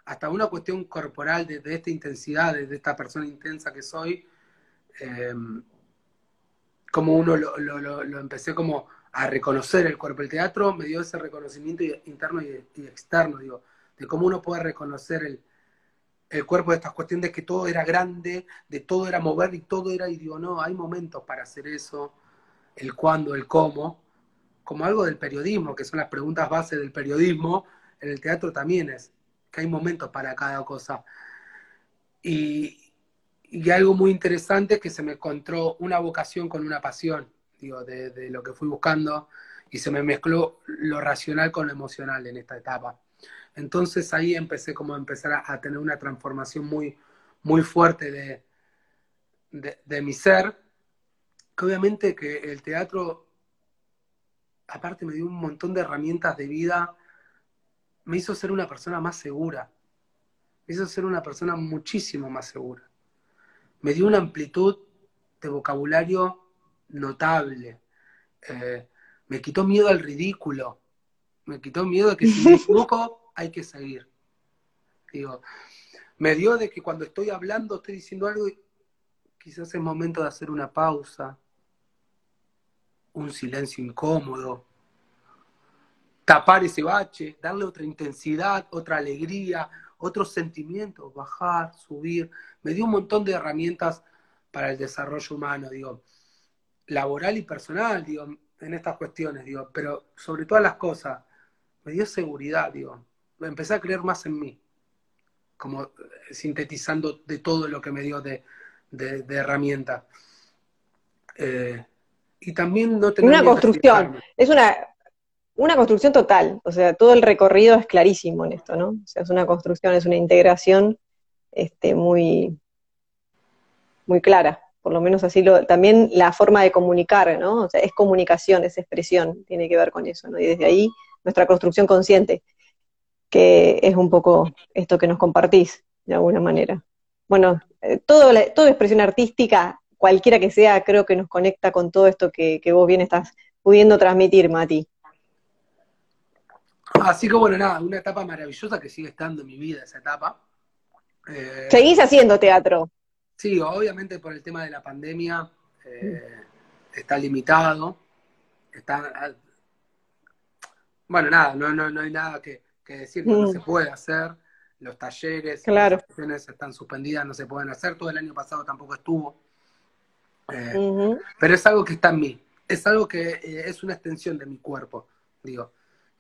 hasta una cuestión corporal de, esta intensidad, de, esta persona intensa que soy, em, como uno lo, empecé como a reconocer el cuerpo. El teatro me dio ese reconocimiento interno y, externo, digo, de cómo uno puede reconocer el, el cuerpo de estas cuestiones de que todo era grande, de todo era mover y todo era, y digo, no, hay momentos para hacer eso, el cuándo, el cómo, como algo del periodismo, que son las preguntas base del periodismo, en el teatro también es, que hay momentos para cada cosa. Y, algo muy interesante es que se me encontró una vocación con una pasión, digo, de, lo que fui buscando, y se me mezcló lo racional con lo emocional en esta etapa. Entonces ahí empecé como a empezar a, tener una transformación muy, muy fuerte de, de, mi ser, que obviamente que el teatro, aparte me dio un montón de herramientas de vida, me hizo ser una persona más segura, me hizo ser una persona muchísimo más segura me dio una amplitud de vocabulario notable. Eh, me quitó miedo al ridículo. Me quitó miedo de que si me [LAUGHS] equivoco hay que seguir. Digo, me dio de que cuando estoy hablando, estoy diciendo algo y quizás es momento de hacer una pausa, un silencio incómodo, tapar ese bache, darle otra intensidad, otra alegría, otros sentimientos, bajar, subir. Me dio un montón de herramientas para el desarrollo humano, digo, laboral y personal, digo, en estas cuestiones, digo, pero sobre todas las cosas, me dio seguridad, digo, empecé a creer más en mí, como eh, sintetizando de todo lo que me dio de, de, de herramientas. Eh, y también no tener Una construcción, es una, una construcción total, o sea, todo el recorrido es clarísimo en esto, ¿no? O sea, es una construcción, es una integración este, muy, muy clara, por lo menos así lo, también la forma de comunicar, ¿no? O sea, es comunicación, es expresión, tiene que ver con eso, ¿no? Y desde ahí nuestra construcción consciente, que es un poco esto que nos compartís, de alguna manera. Bueno, eh, todo la, toda expresión artística, cualquiera que sea, creo que nos conecta con todo esto que, que vos bien estás pudiendo transmitir, Mati. Así que bueno, nada, una etapa maravillosa que sigue estando en mi vida, esa etapa. Eh, ¿Seguís haciendo teatro? Sí, obviamente por el tema de la pandemia eh, está limitado. Está, bueno, nada, no, no, no hay nada que, que decir que mm. no se puede hacer. Los talleres, claro. las están suspendidas, no se pueden hacer. Todo el año pasado tampoco estuvo. Eh, uh -huh. Pero es algo que está en mí. Es algo que eh, es una extensión de mi cuerpo. Digo,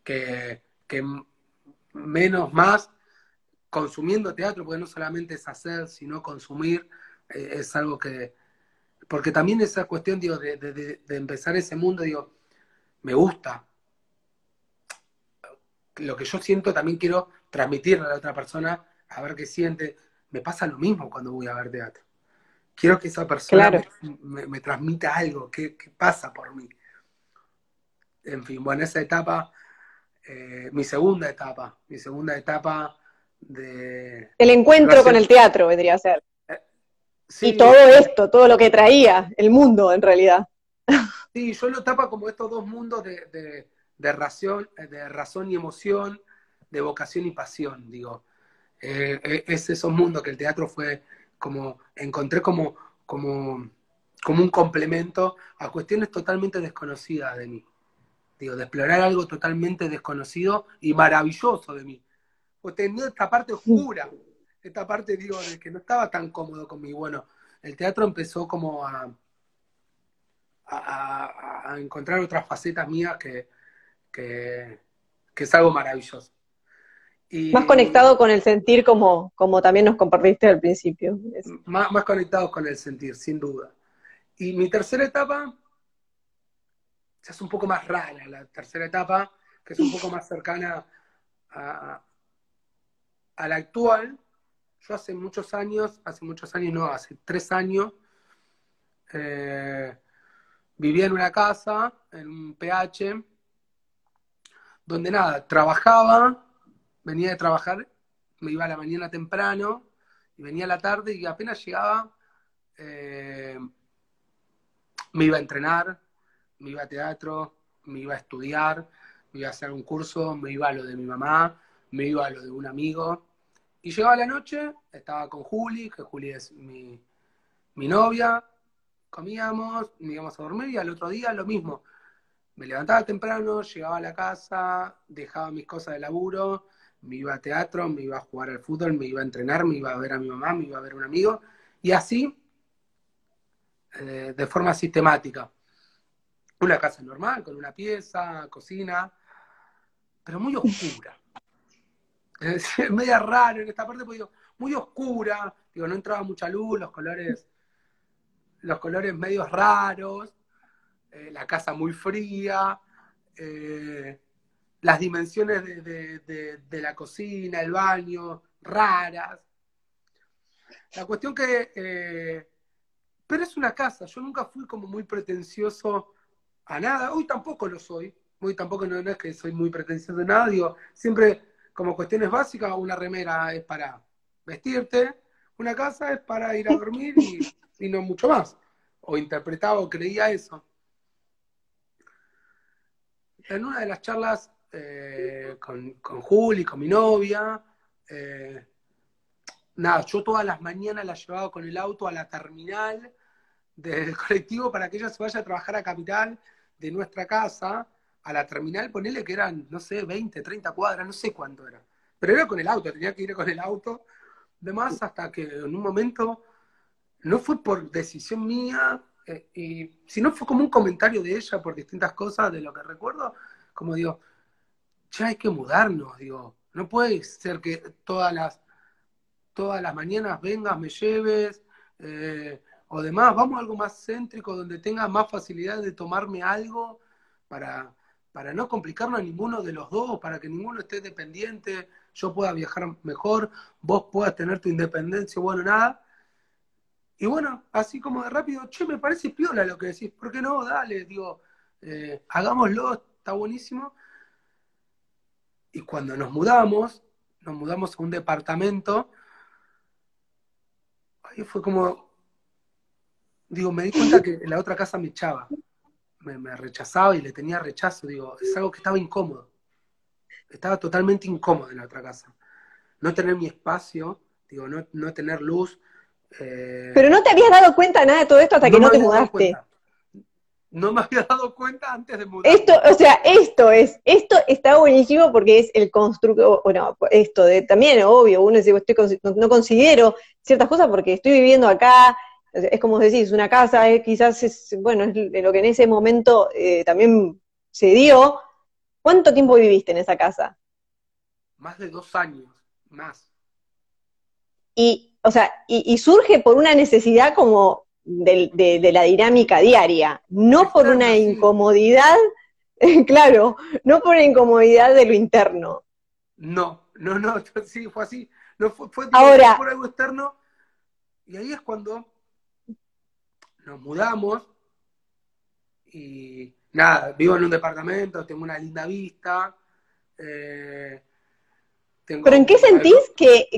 que, que, menos más consumiendo teatro, porque no solamente es hacer, sino consumir, eh, es algo que, porque también esa cuestión, digo, de, de, de, empezar ese mundo, digo, me gusta. Lo que yo siento también quiero transmitirle a la otra persona, a ver qué siente. Me pasa lo mismo cuando voy a ver teatro. Quiero que esa persona claro. me, me, me, transmita algo, qué, qué pasa por mí. En fin, bueno, esa etapa eh, mi segunda etapa, mi segunda etapa de... El encuentro con el teatro vendría a ser. Eh, sí, y todo esto, todo lo que traía el mundo en realidad. [LAUGHS] Sí, yo lo tapa como estos dos mundos de, de, de, razón, de razón y emoción, de vocación y pasión, digo. Eh, es esos mundos que el teatro fue como, encontré como, como, como un complemento a cuestiones totalmente desconocidas de mí digo, de explorar algo totalmente desconocido y maravilloso de mí. Pues tenía esta parte oscura, esta parte, digo, de que no estaba tan cómodo conmigo. Bueno, el teatro empezó como a, a, encontrar otras facetas mías que, que, es algo maravilloso. Y, más conectado con el sentir como, como también nos compartiste al principio. Más, más conectado con el sentir, sin duda. Y mi tercera etapa hace un poco más rara la tercera etapa, que es un poco más cercana a, a la actual. Yo hace muchos años, hace muchos años no, hace tres años, eh, vivía en una casa, en un PH, donde nada, trabajaba, venía de trabajar, me iba a la mañana temprano, y venía a la tarde y apenas llegaba, eh, me iba a entrenar, me iba a teatro, me iba a estudiar, me iba a hacer un curso, me iba a lo de mi mamá, me iba a lo de un amigo. Y llegaba la noche, estaba con Juli, que Juli es mi, mi novia, comíamos, íbamos a dormir y al otro día lo mismo. Me levantaba temprano, llegaba a la casa, dejaba mis cosas de laburo, me iba a teatro, me iba a jugar al fútbol, me iba a entrenar, me iba a ver a mi mamá, me iba a ver a un amigo, y así, eh, de forma sistemática una casa normal, con una pieza, cocina, pero muy oscura. [LAUGHS] Media raro en esta parte, porque digo, muy oscura, digo, no entraba mucha luz, los colores, los colores medios raros, eh, la casa muy fría, eh, las dimensiones de, la cocina, el baño, raras. La cuestión que, eh, pero es una casa, yo nunca fui como muy pretencioso a nada, hoy tampoco lo soy, hoy tampoco no, es que soy muy pretencioso de nada, digo, siempre como cuestiones básicas, una remera es para vestirte, una casa es para ir a dormir y, no mucho más. O interpretaba o creía eso. En una de las charlas eh, con, con Juli, con mi novia, eh, nada, yo todas las mañanas la llevaba con el auto a la terminal del [LAUGHS] colectivo para que ella se vaya a trabajar a Capital de nuestra casa a la terminal, ponele que eran, no sé, 20, 30 cuadras, no sé cuánto era. Pero era con el auto, tenía que ir con el auto. Demás, hasta que en un momento, no fue por decisión mía, eh, y si no fue como un comentario de ella por distintas cosas de lo que recuerdo, como digo, ya hay que mudarnos, digo, no puede ser que todas las, todas las mañanas vengas, me lleves, eh, o demás, vamos a algo más céntrico, donde tenga más facilidad de tomarme algo para, para no complicarnos a ninguno de los dos, para que ninguno esté dependiente, yo pueda viajar mejor, vos puedas tener tu independencia, bueno, nada. Y bueno, así como de rápido, che, me parece piola lo que decís, ¿por qué no? Dale, digo, eh, hagámoslo, está buenísimo. Y cuando nos mudamos, nos mudamos a un departamento, ahí fue como, digo, me di cuenta que en la otra casa me echaba me, rechazaba y le tenía rechazo, digo, es algo que estaba incómodo. Estaba totalmente incómodo en la otra casa. No tener mi espacio, digo, no, tener luz. Eh, Pero no te habías dado cuenta nada de todo esto hasta que no te mudaste. No me había dado cuenta antes de mudar. Esto, o sea, esto es, esto está buenísimo porque es el constructo, bueno, esto de también, obvio, uno dice, estoy, no considero ciertas cosas porque estoy viviendo acá, es como decís, una casa quizás es, bueno, es lo que en ese momento eh, también se dio. ¿Cuánto tiempo viviste en esa casa? Más de dos años, más. Y, o sea, y, surge por una necesidad como de, la dinámica diaria, no por una incomodidad, [LAUGHS] claro, no por una incomodidad de lo interno. No, no, no, [LAUGHS] sí, fue así. No fue, fue Ahora, por algo externo. Y ahí es cuando nos mudamos y nada, vivo en un departamento, tengo una linda vista. Eh, pero ¿en qué sentís que,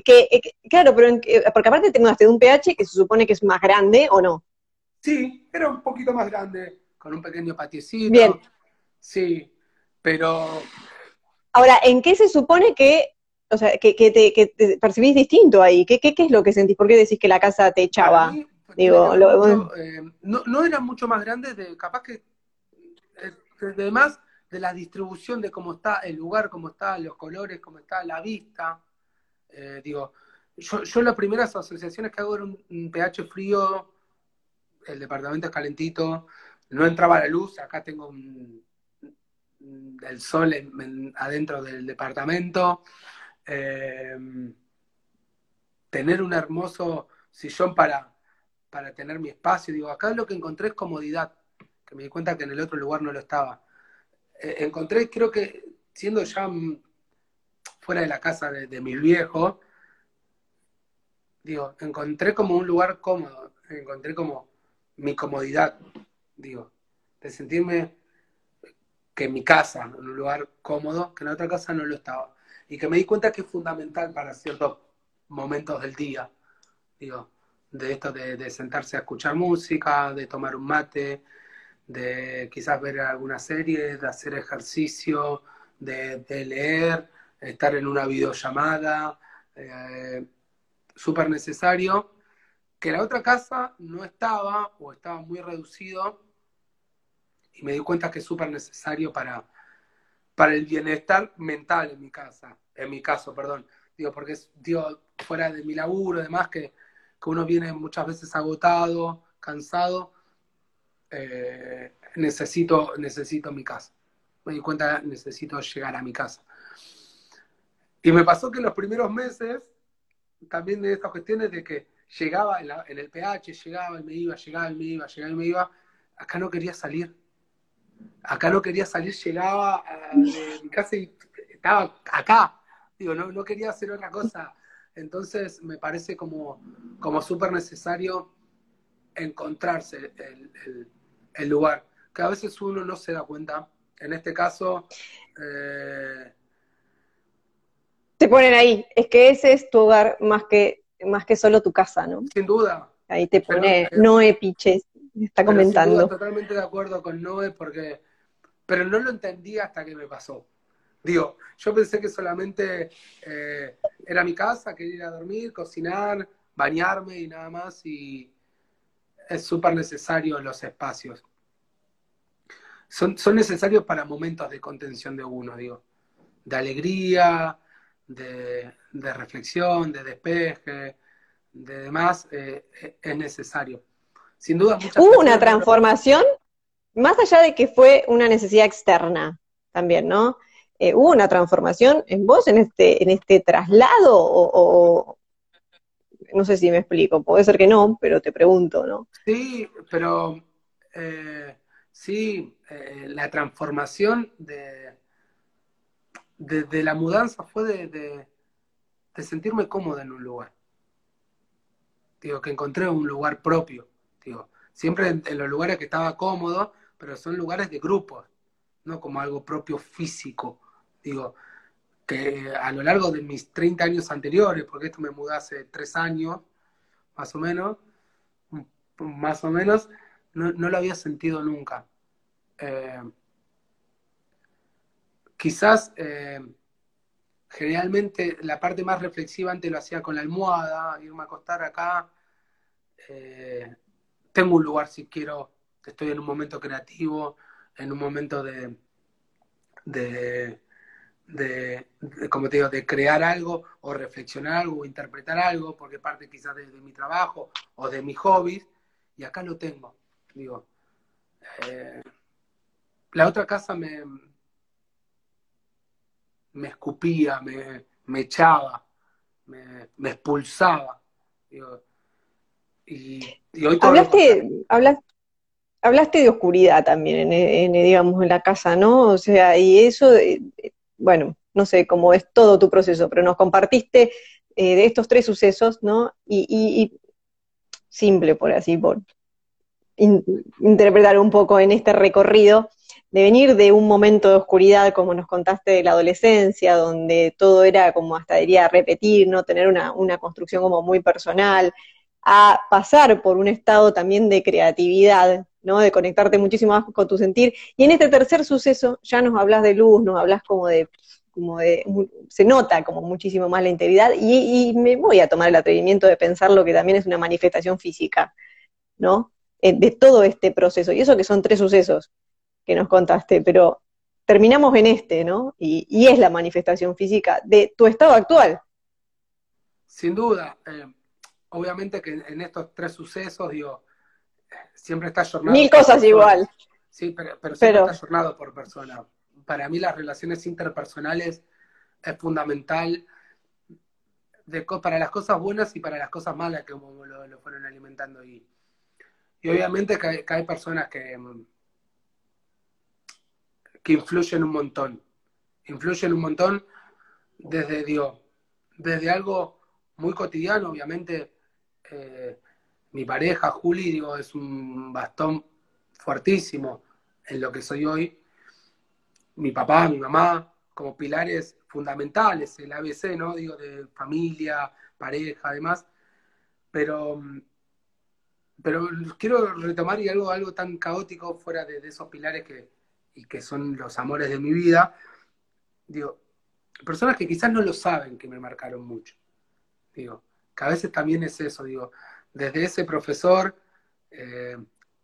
claro, pero en, porque aparte te mudaste de un pH que se supone que es más grande o no? Sí, era un poquito más grande, con un pequeño patiecito. Bien. Sí, pero... Ahora, ¿en qué se supone que, o sea, que, te, percibís distinto ahí? ¿Qué, ¿Qué, es lo que sentís? ¿Por qué decís que la casa te echaba? Digo, eh, no, no eran mucho más grandes, de, capaz que, eh, además de la distribución de cómo está el lugar, cómo está los colores, cómo está la vista. Eh, digo, yo, yo las primeras asociaciones que hago era un, pH frío, el departamento es calentito, no entraba la luz, acá tengo un, el sol adentro del departamento. tener un hermoso sillón para, para tener mi espacio. Digo, acá lo que encontré es comodidad, que me di cuenta que en el otro lugar no lo estaba. Eh, encontré, creo que siendo ya fuera de la casa de, de mi viejo, digo, encontré como un lugar cómodo, encontré como mi comodidad, digo, de sentirme que mi casa, en un lugar cómodo, que en otra casa no lo estaba. Y que me di cuenta que es fundamental para ciertos momentos del día. Digo, de esto de, sentarse a escuchar música, de tomar un mate, de quizás ver alguna serie, de hacer ejercicio, de, leer, estar en una videollamada, eh, súper necesario, que la otra casa no estaba o estaba muy reducido y me di cuenta que es súper necesario para, para el bienestar mental en mi casa, en mi caso, perdón, digo, porque es, digo, fuera de mi laburo, además que que uno viene muchas veces agotado, cansado, eh, necesito, necesito mi casa. Me di cuenta, necesito llegar a mi casa. Y me pasó que en los primeros meses también de estas cuestiones de que llegaba en, el PH, llegaba y me iba, llegaba y me iba, llegaba y me iba. Acá no quería salir. Acá no quería salir, llegaba de mi casa y estaba acá. Digo, no, no quería hacer otra cosa. Entonces me parece como, como súper necesario encontrarse el, lugar, que a veces uno no se da cuenta. En este caso... Eh, te ponen ahí, es que ese es tu hogar más que, más que solo tu casa, ¿no? Sin duda. Ahí te pone Noé Piches, está comentando. totalmente de acuerdo con Noé porque, pero no lo entendí hasta que me pasó. Digo, yo pensé que solamente eh, era mi casa, quería ir a dormir, cocinar, bañarme y nada más, y es súper necesario los espacios. Son, son necesarios para momentos de contención de uno, digo, de alegría, de, reflexión, de despeje, de demás, eh, es necesario. Sin duda, Hubo una transformación, más allá de que fue una necesidad externa también, ¿no? Eh, ¿Hubo una transformación en vos en este, en este traslado? O, no sé si me explico, puede ser que no, pero te pregunto, ¿no? Sí, pero eh, sí, la transformación de, la mudanza fue de, sentirme cómodo en un lugar. Digo, que encontré un lugar propio. Digo, siempre en, los lugares que estaba cómodo, pero son lugares de grupos, no como algo propio físico. Digo, que a lo largo de mis 30 años anteriores, porque esto me mudé hace tres años, más o menos, más o menos, no, lo había sentido nunca. Eh, quizás eh, generalmente la parte más reflexiva antes lo hacía con la almohada, irme a acostar acá. Eh, tengo un lugar si quiero, estoy en un momento creativo, en un momento de, de, como digo, de crear algo o reflexionar algo o interpretar algo, porque parte quizás de, mi trabajo o de mis hobbies, y acá lo tengo. Digo, la otra casa me, me escupía, me, echaba, me, expulsaba. y, hoy hablaste, hablaste, de oscuridad también, en, digamos, en la casa, ¿no? O sea, y eso, bueno, no sé cómo es todo tu proceso, pero nos compartiste eh, de estos tres sucesos, ¿no? Y, simple, por así, por interpretar un poco en este recorrido, de venir de un momento de oscuridad, como nos contaste de la adolescencia, donde todo era como hasta diría repetir, no tener una, construcción como muy personal, a pasar por un estado también de creatividad, ¿no? De conectarte muchísimo más con tu sentir. Y en este tercer suceso ya nos hablas de luz, nos hablas como de, como de, se nota como muchísimo más la integridad y, y me voy a tomar el atrevimiento de pensar lo que también es una manifestación física, ¿no? Eh, de todo este proceso. Y eso que son tres sucesos, que nos contaste, pero terminamos en este, ¿no? Y, es la manifestación física de tu estado actual. Sin duda. Eh, obviamente que en estos tres sucesos, digo, siempre está jornado. Mil cosas igual. Sí, pero, siempre está jornado por persona. Para mí las relaciones interpersonales es fundamental de, para las cosas buenas y para las cosas malas que como lo, fueron alimentando. Y, y obviamente que hay personas que, que influyen un montón. Influyen un montón desde, Dios, desde algo muy cotidiano, obviamente. Eh, mi pareja, Juli, digo, es un bastón fuertísimo en lo que soy hoy. Mi papá, mi mamá, como pilares fundamentales, el ABC, ¿no? Digo, de familia, pareja, además. Pero, pero quiero retomar y algo, algo tan caótico fuera de esos pilares que, y que son los amores de mi vida, digo, personas que quizás no lo saben que me marcaron mucho. Digo, que a veces también es eso, digo, desde ese profesor, eh,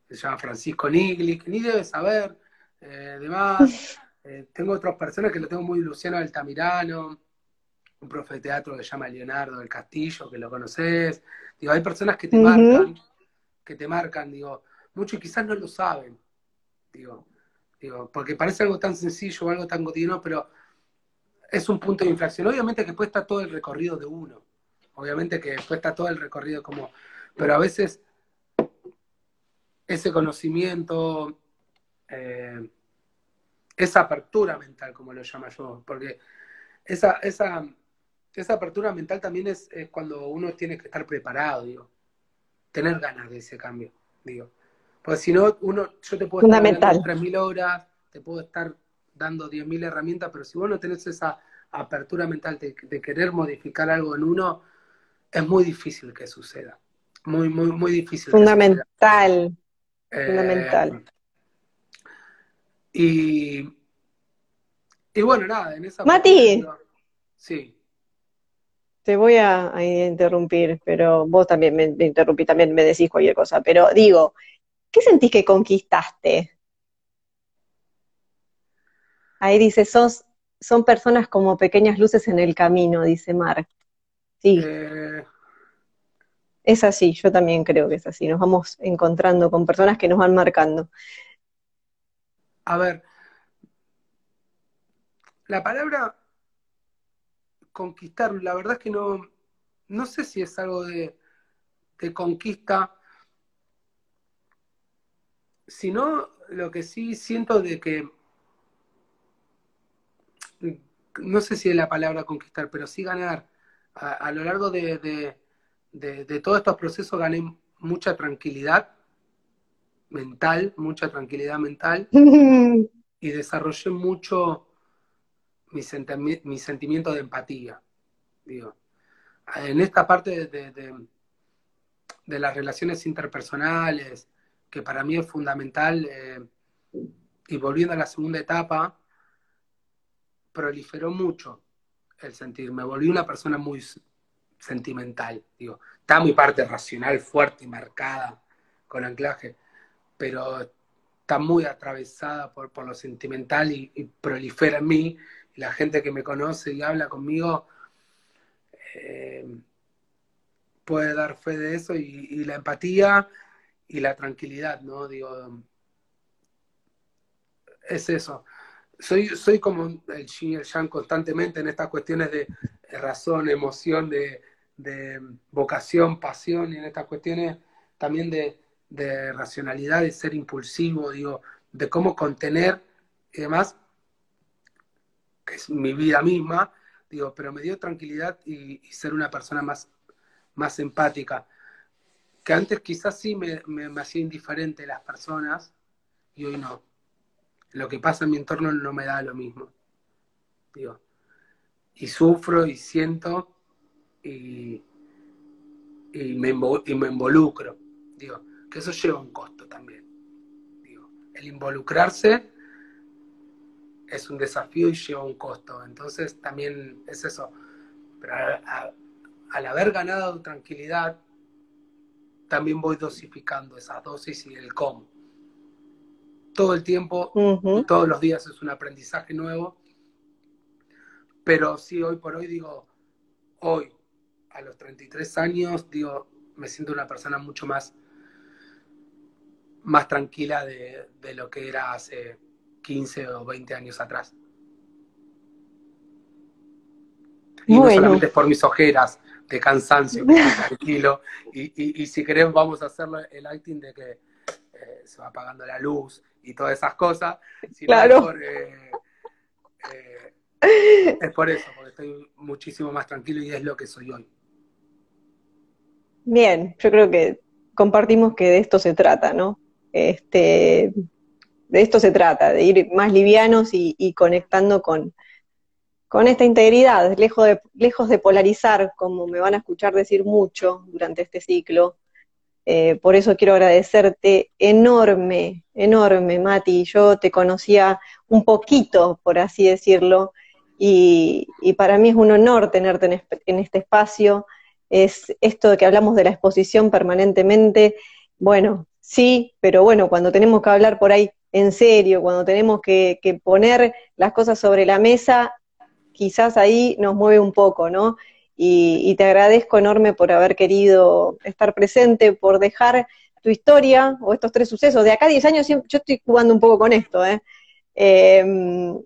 se llama Francisco Nigli, que ni debe saber, eh, demás. Eh, tengo otras personas que lo tengo muy Luciano Altamirano, un profe de teatro que se llama Leonardo del Castillo, que lo conoces. Digo, hay personas que te marcan, que te marcan, digo, muchos quizás no lo saben. Digo, Digo, porque parece algo tan sencillo, algo tan cotidiano, pero es un punto de inflexión. Obviamente que después está todo el recorrido de uno. obviamente que después está todo el recorrido como, pero a veces ese conocimiento, eh, esa apertura mental, como lo llamo yo, porque esa, esa, esa apertura mental también es, cuando uno tiene que estar preparado, digo, tener ganas de ese cambio, digo. Porque si no, uno, yo te puedo estar dando 3.000 horas, te puedo estar dando 10.000 herramientas, pero si vos no tenés esa apertura mental de, querer modificar algo en uno, es muy difícil que suceda. Muy, muy, muy difícil. Fundamental. Fundamental. Eh, y, bueno, nada, en esa... Mati. sí. Te voy a, interrumpir, pero vos también me, me interrumpí, también me decís cualquier cosa, pero digo, ¿qué sentís que conquistaste? Ahí dice, sos, son personas como pequeñas luces en el camino, dice Mark. Sí. Eh. Es así, yo también creo que es así. Nos vamos encontrando con personas que nos van marcando. A ver, la palabra conquistar, la verdad es que no, no sé si es algo de, de conquista, sino lo que sí siento de que no sé si es la palabra conquistar, pero sí ganar. A, lo largo de, todos estos procesos gané mucha tranquilidad mental, mucha tranquilidad mental, [LAUGHS] y desarrollé mucho mi, sentimiento de empatía. Digo. En esta parte de, las relaciones interpersonales, que para mí es fundamental, eh, y volviendo a la segunda etapa, proliferó mucho el sentir. Me volví una persona muy sentimental. Digo, está mi parte racional fuerte y marcada con anclaje, pero está muy atravesada por, por lo sentimental y, prolifera en mí. La gente que me conoce y habla conmigo eh, puede dar fe de eso y, la empatía y la tranquilidad, ¿no? Digo, es eso soy, soy como el Yin y el Yang constantemente en estas cuestiones de razón, emoción, de, vocación, pasión, y en estas cuestiones también de, racionalidad, de ser impulsivo, digo, de cómo contener y demás, que es mi vida misma, digo, pero me dio tranquilidad y, ser una persona más, más empática, que antes quizás sí me, me hacía indiferente las personas y hoy no lo que pasa en mi entorno no me da lo mismo. Digo, y sufro y siento y, y, me, involucro. Digo, que eso lleva un costo también. Digo, el involucrarse es un desafío y lleva un costo. Entonces también es eso. Pero al haber ganado tranquilidad, también voy dosificando esas dosis y el cómo todo el tiempo, todos los días es un aprendizaje nuevo. Pero sí, hoy por hoy digo, hoy, a los 33 años, digo, me siento una persona mucho más, más tranquila de, lo que era hace 15 o 20 años atrás. Y no solamente es por mis ojeras de cansancio, [LAUGHS] tranquilo. Y, y, si querés, vamos a hacer el acting de que eh, se va apagando la luz y todas esas cosas, claro. Eh, eh, es por, eso, porque estoy muchísimo más tranquilo y es lo que soy hoy. Bien, yo creo que compartimos que de esto se trata, ¿no? Este, de esto se trata, de ir más livianos y, conectando con, con esta integridad, lejos de, lejos de polarizar, como me van a escuchar decir mucho durante este ciclo, eh, por eso quiero agradecerte enorme, enorme, Mati. Yo te conocía un poquito, por así decirlo, y, para mí es un honor tenerte en, este espacio. Es esto de que hablamos de la exposición permanentemente. Bueno, sí, pero bueno, cuando tenemos que hablar por ahí en serio, cuando tenemos que, poner las cosas sobre la mesa, quizás ahí nos mueve un poco, ¿no? y, te agradezco enorme por haber querido estar presente, por dejar tu historia o estos tres sucesos. De acá a 10 años yo estoy jugando un poco con esto. ¿eh? Em,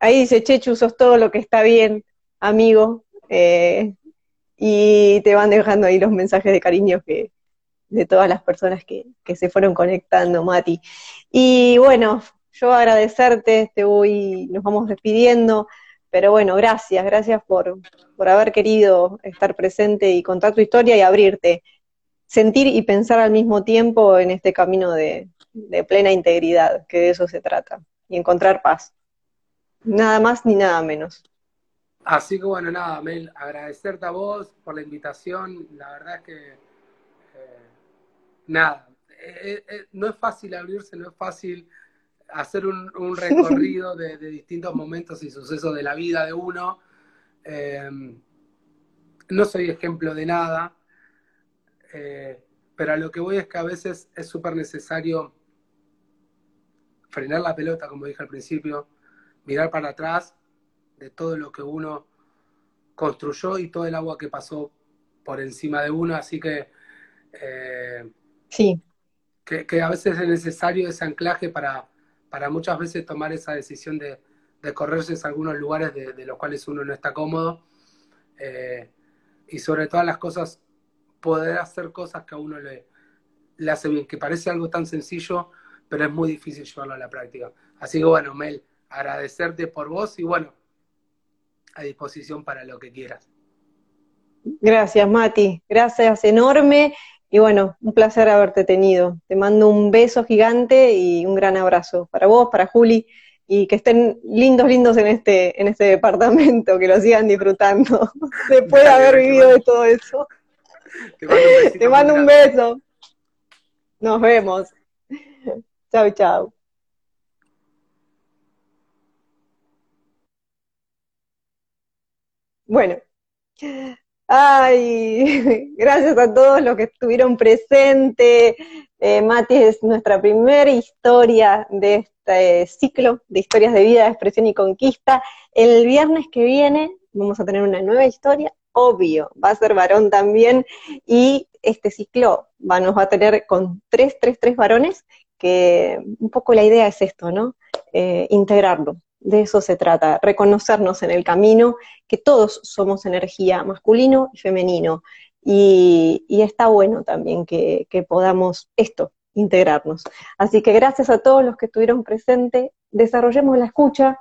ahí dice, Chechu, sos todo lo que está bien, amigo. Eh, y te van dejando ahí los mensajes de cariño que, de todas las personas que, que se fueron conectando, Mati. Y bueno, yo agradecerte, te voy, nos vamos despidiendo, pero bueno, gracias, gracias por, por haber querido estar presente y contar tu historia y abrirte, sentir y pensar al mismo tiempo en este camino de, de plena integridad, que de eso se trata, y encontrar paz. Nada más ni nada menos. Así que bueno, nada, Mel, agradecerte a vos por la invitación. La verdad es que, nada, eh, eh, no es fácil abrirse, no es fácil hacer un, recorrido de, distintos momentos y sucesos de la vida de uno. no soy ejemplo de nada, pero a lo que voy es que a veces es súper necesario frenar la pelota, como dije al principio, mirar para atrás de todo lo que uno construyó y todo el agua que pasó por encima de uno, así que eh, sí. Que, a veces es necesario ese anclaje para, para muchas veces tomar esa decisión de, correrse en algunos lugares de, los cuales uno no está cómodo eh, y sobre todas las cosas poder hacer cosas que a uno le, le hace bien, que parece algo tan sencillo, pero es muy difícil llevarlo a la práctica. Así que bueno, Mel, agradecerte por vos y bueno, a disposición para lo que quieras. Gracias, Mati. Gracias enorme. Y bueno, un placer haberte tenido. Te mando un beso gigante y un gran abrazo para vos, para Juli, y que estén lindos, lindos en este, en este departamento, que lo sigan disfrutando [LAUGHS] después de haber vivido de todo eso. Te mando un [LAUGHS] beso. Nos vemos. [LAUGHS] Chao, chao. Bueno, ay, [LAUGHS] gracias a todos los que estuvieron presentes. Eh, Mati es nuestra primera historia de este ciclo de historias de vida, expresión y conquista. El viernes que viene vamos a tener una nueva historia, obvio, va a ser varón también, y este ciclo va, nos va a tener con tres, tres, tres varones, que un poco la idea es esto, ¿no? Eh, integrarlo, de eso se trata, reconocernos en el camino, que todos somos energía masculino y femenino. Y, está bueno también que, podamos esto, integrarnos. Así que gracias a todos los que estuvieron presentes, desarrollemos la escucha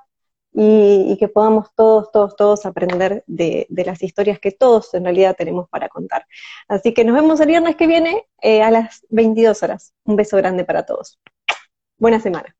y, que podamos todos, todos, todos aprender de, las historias que todos en realidad tenemos para contar. Así que nos vemos el viernes que viene eh, a las 22 horas. Un beso grande para todos. Buena semana.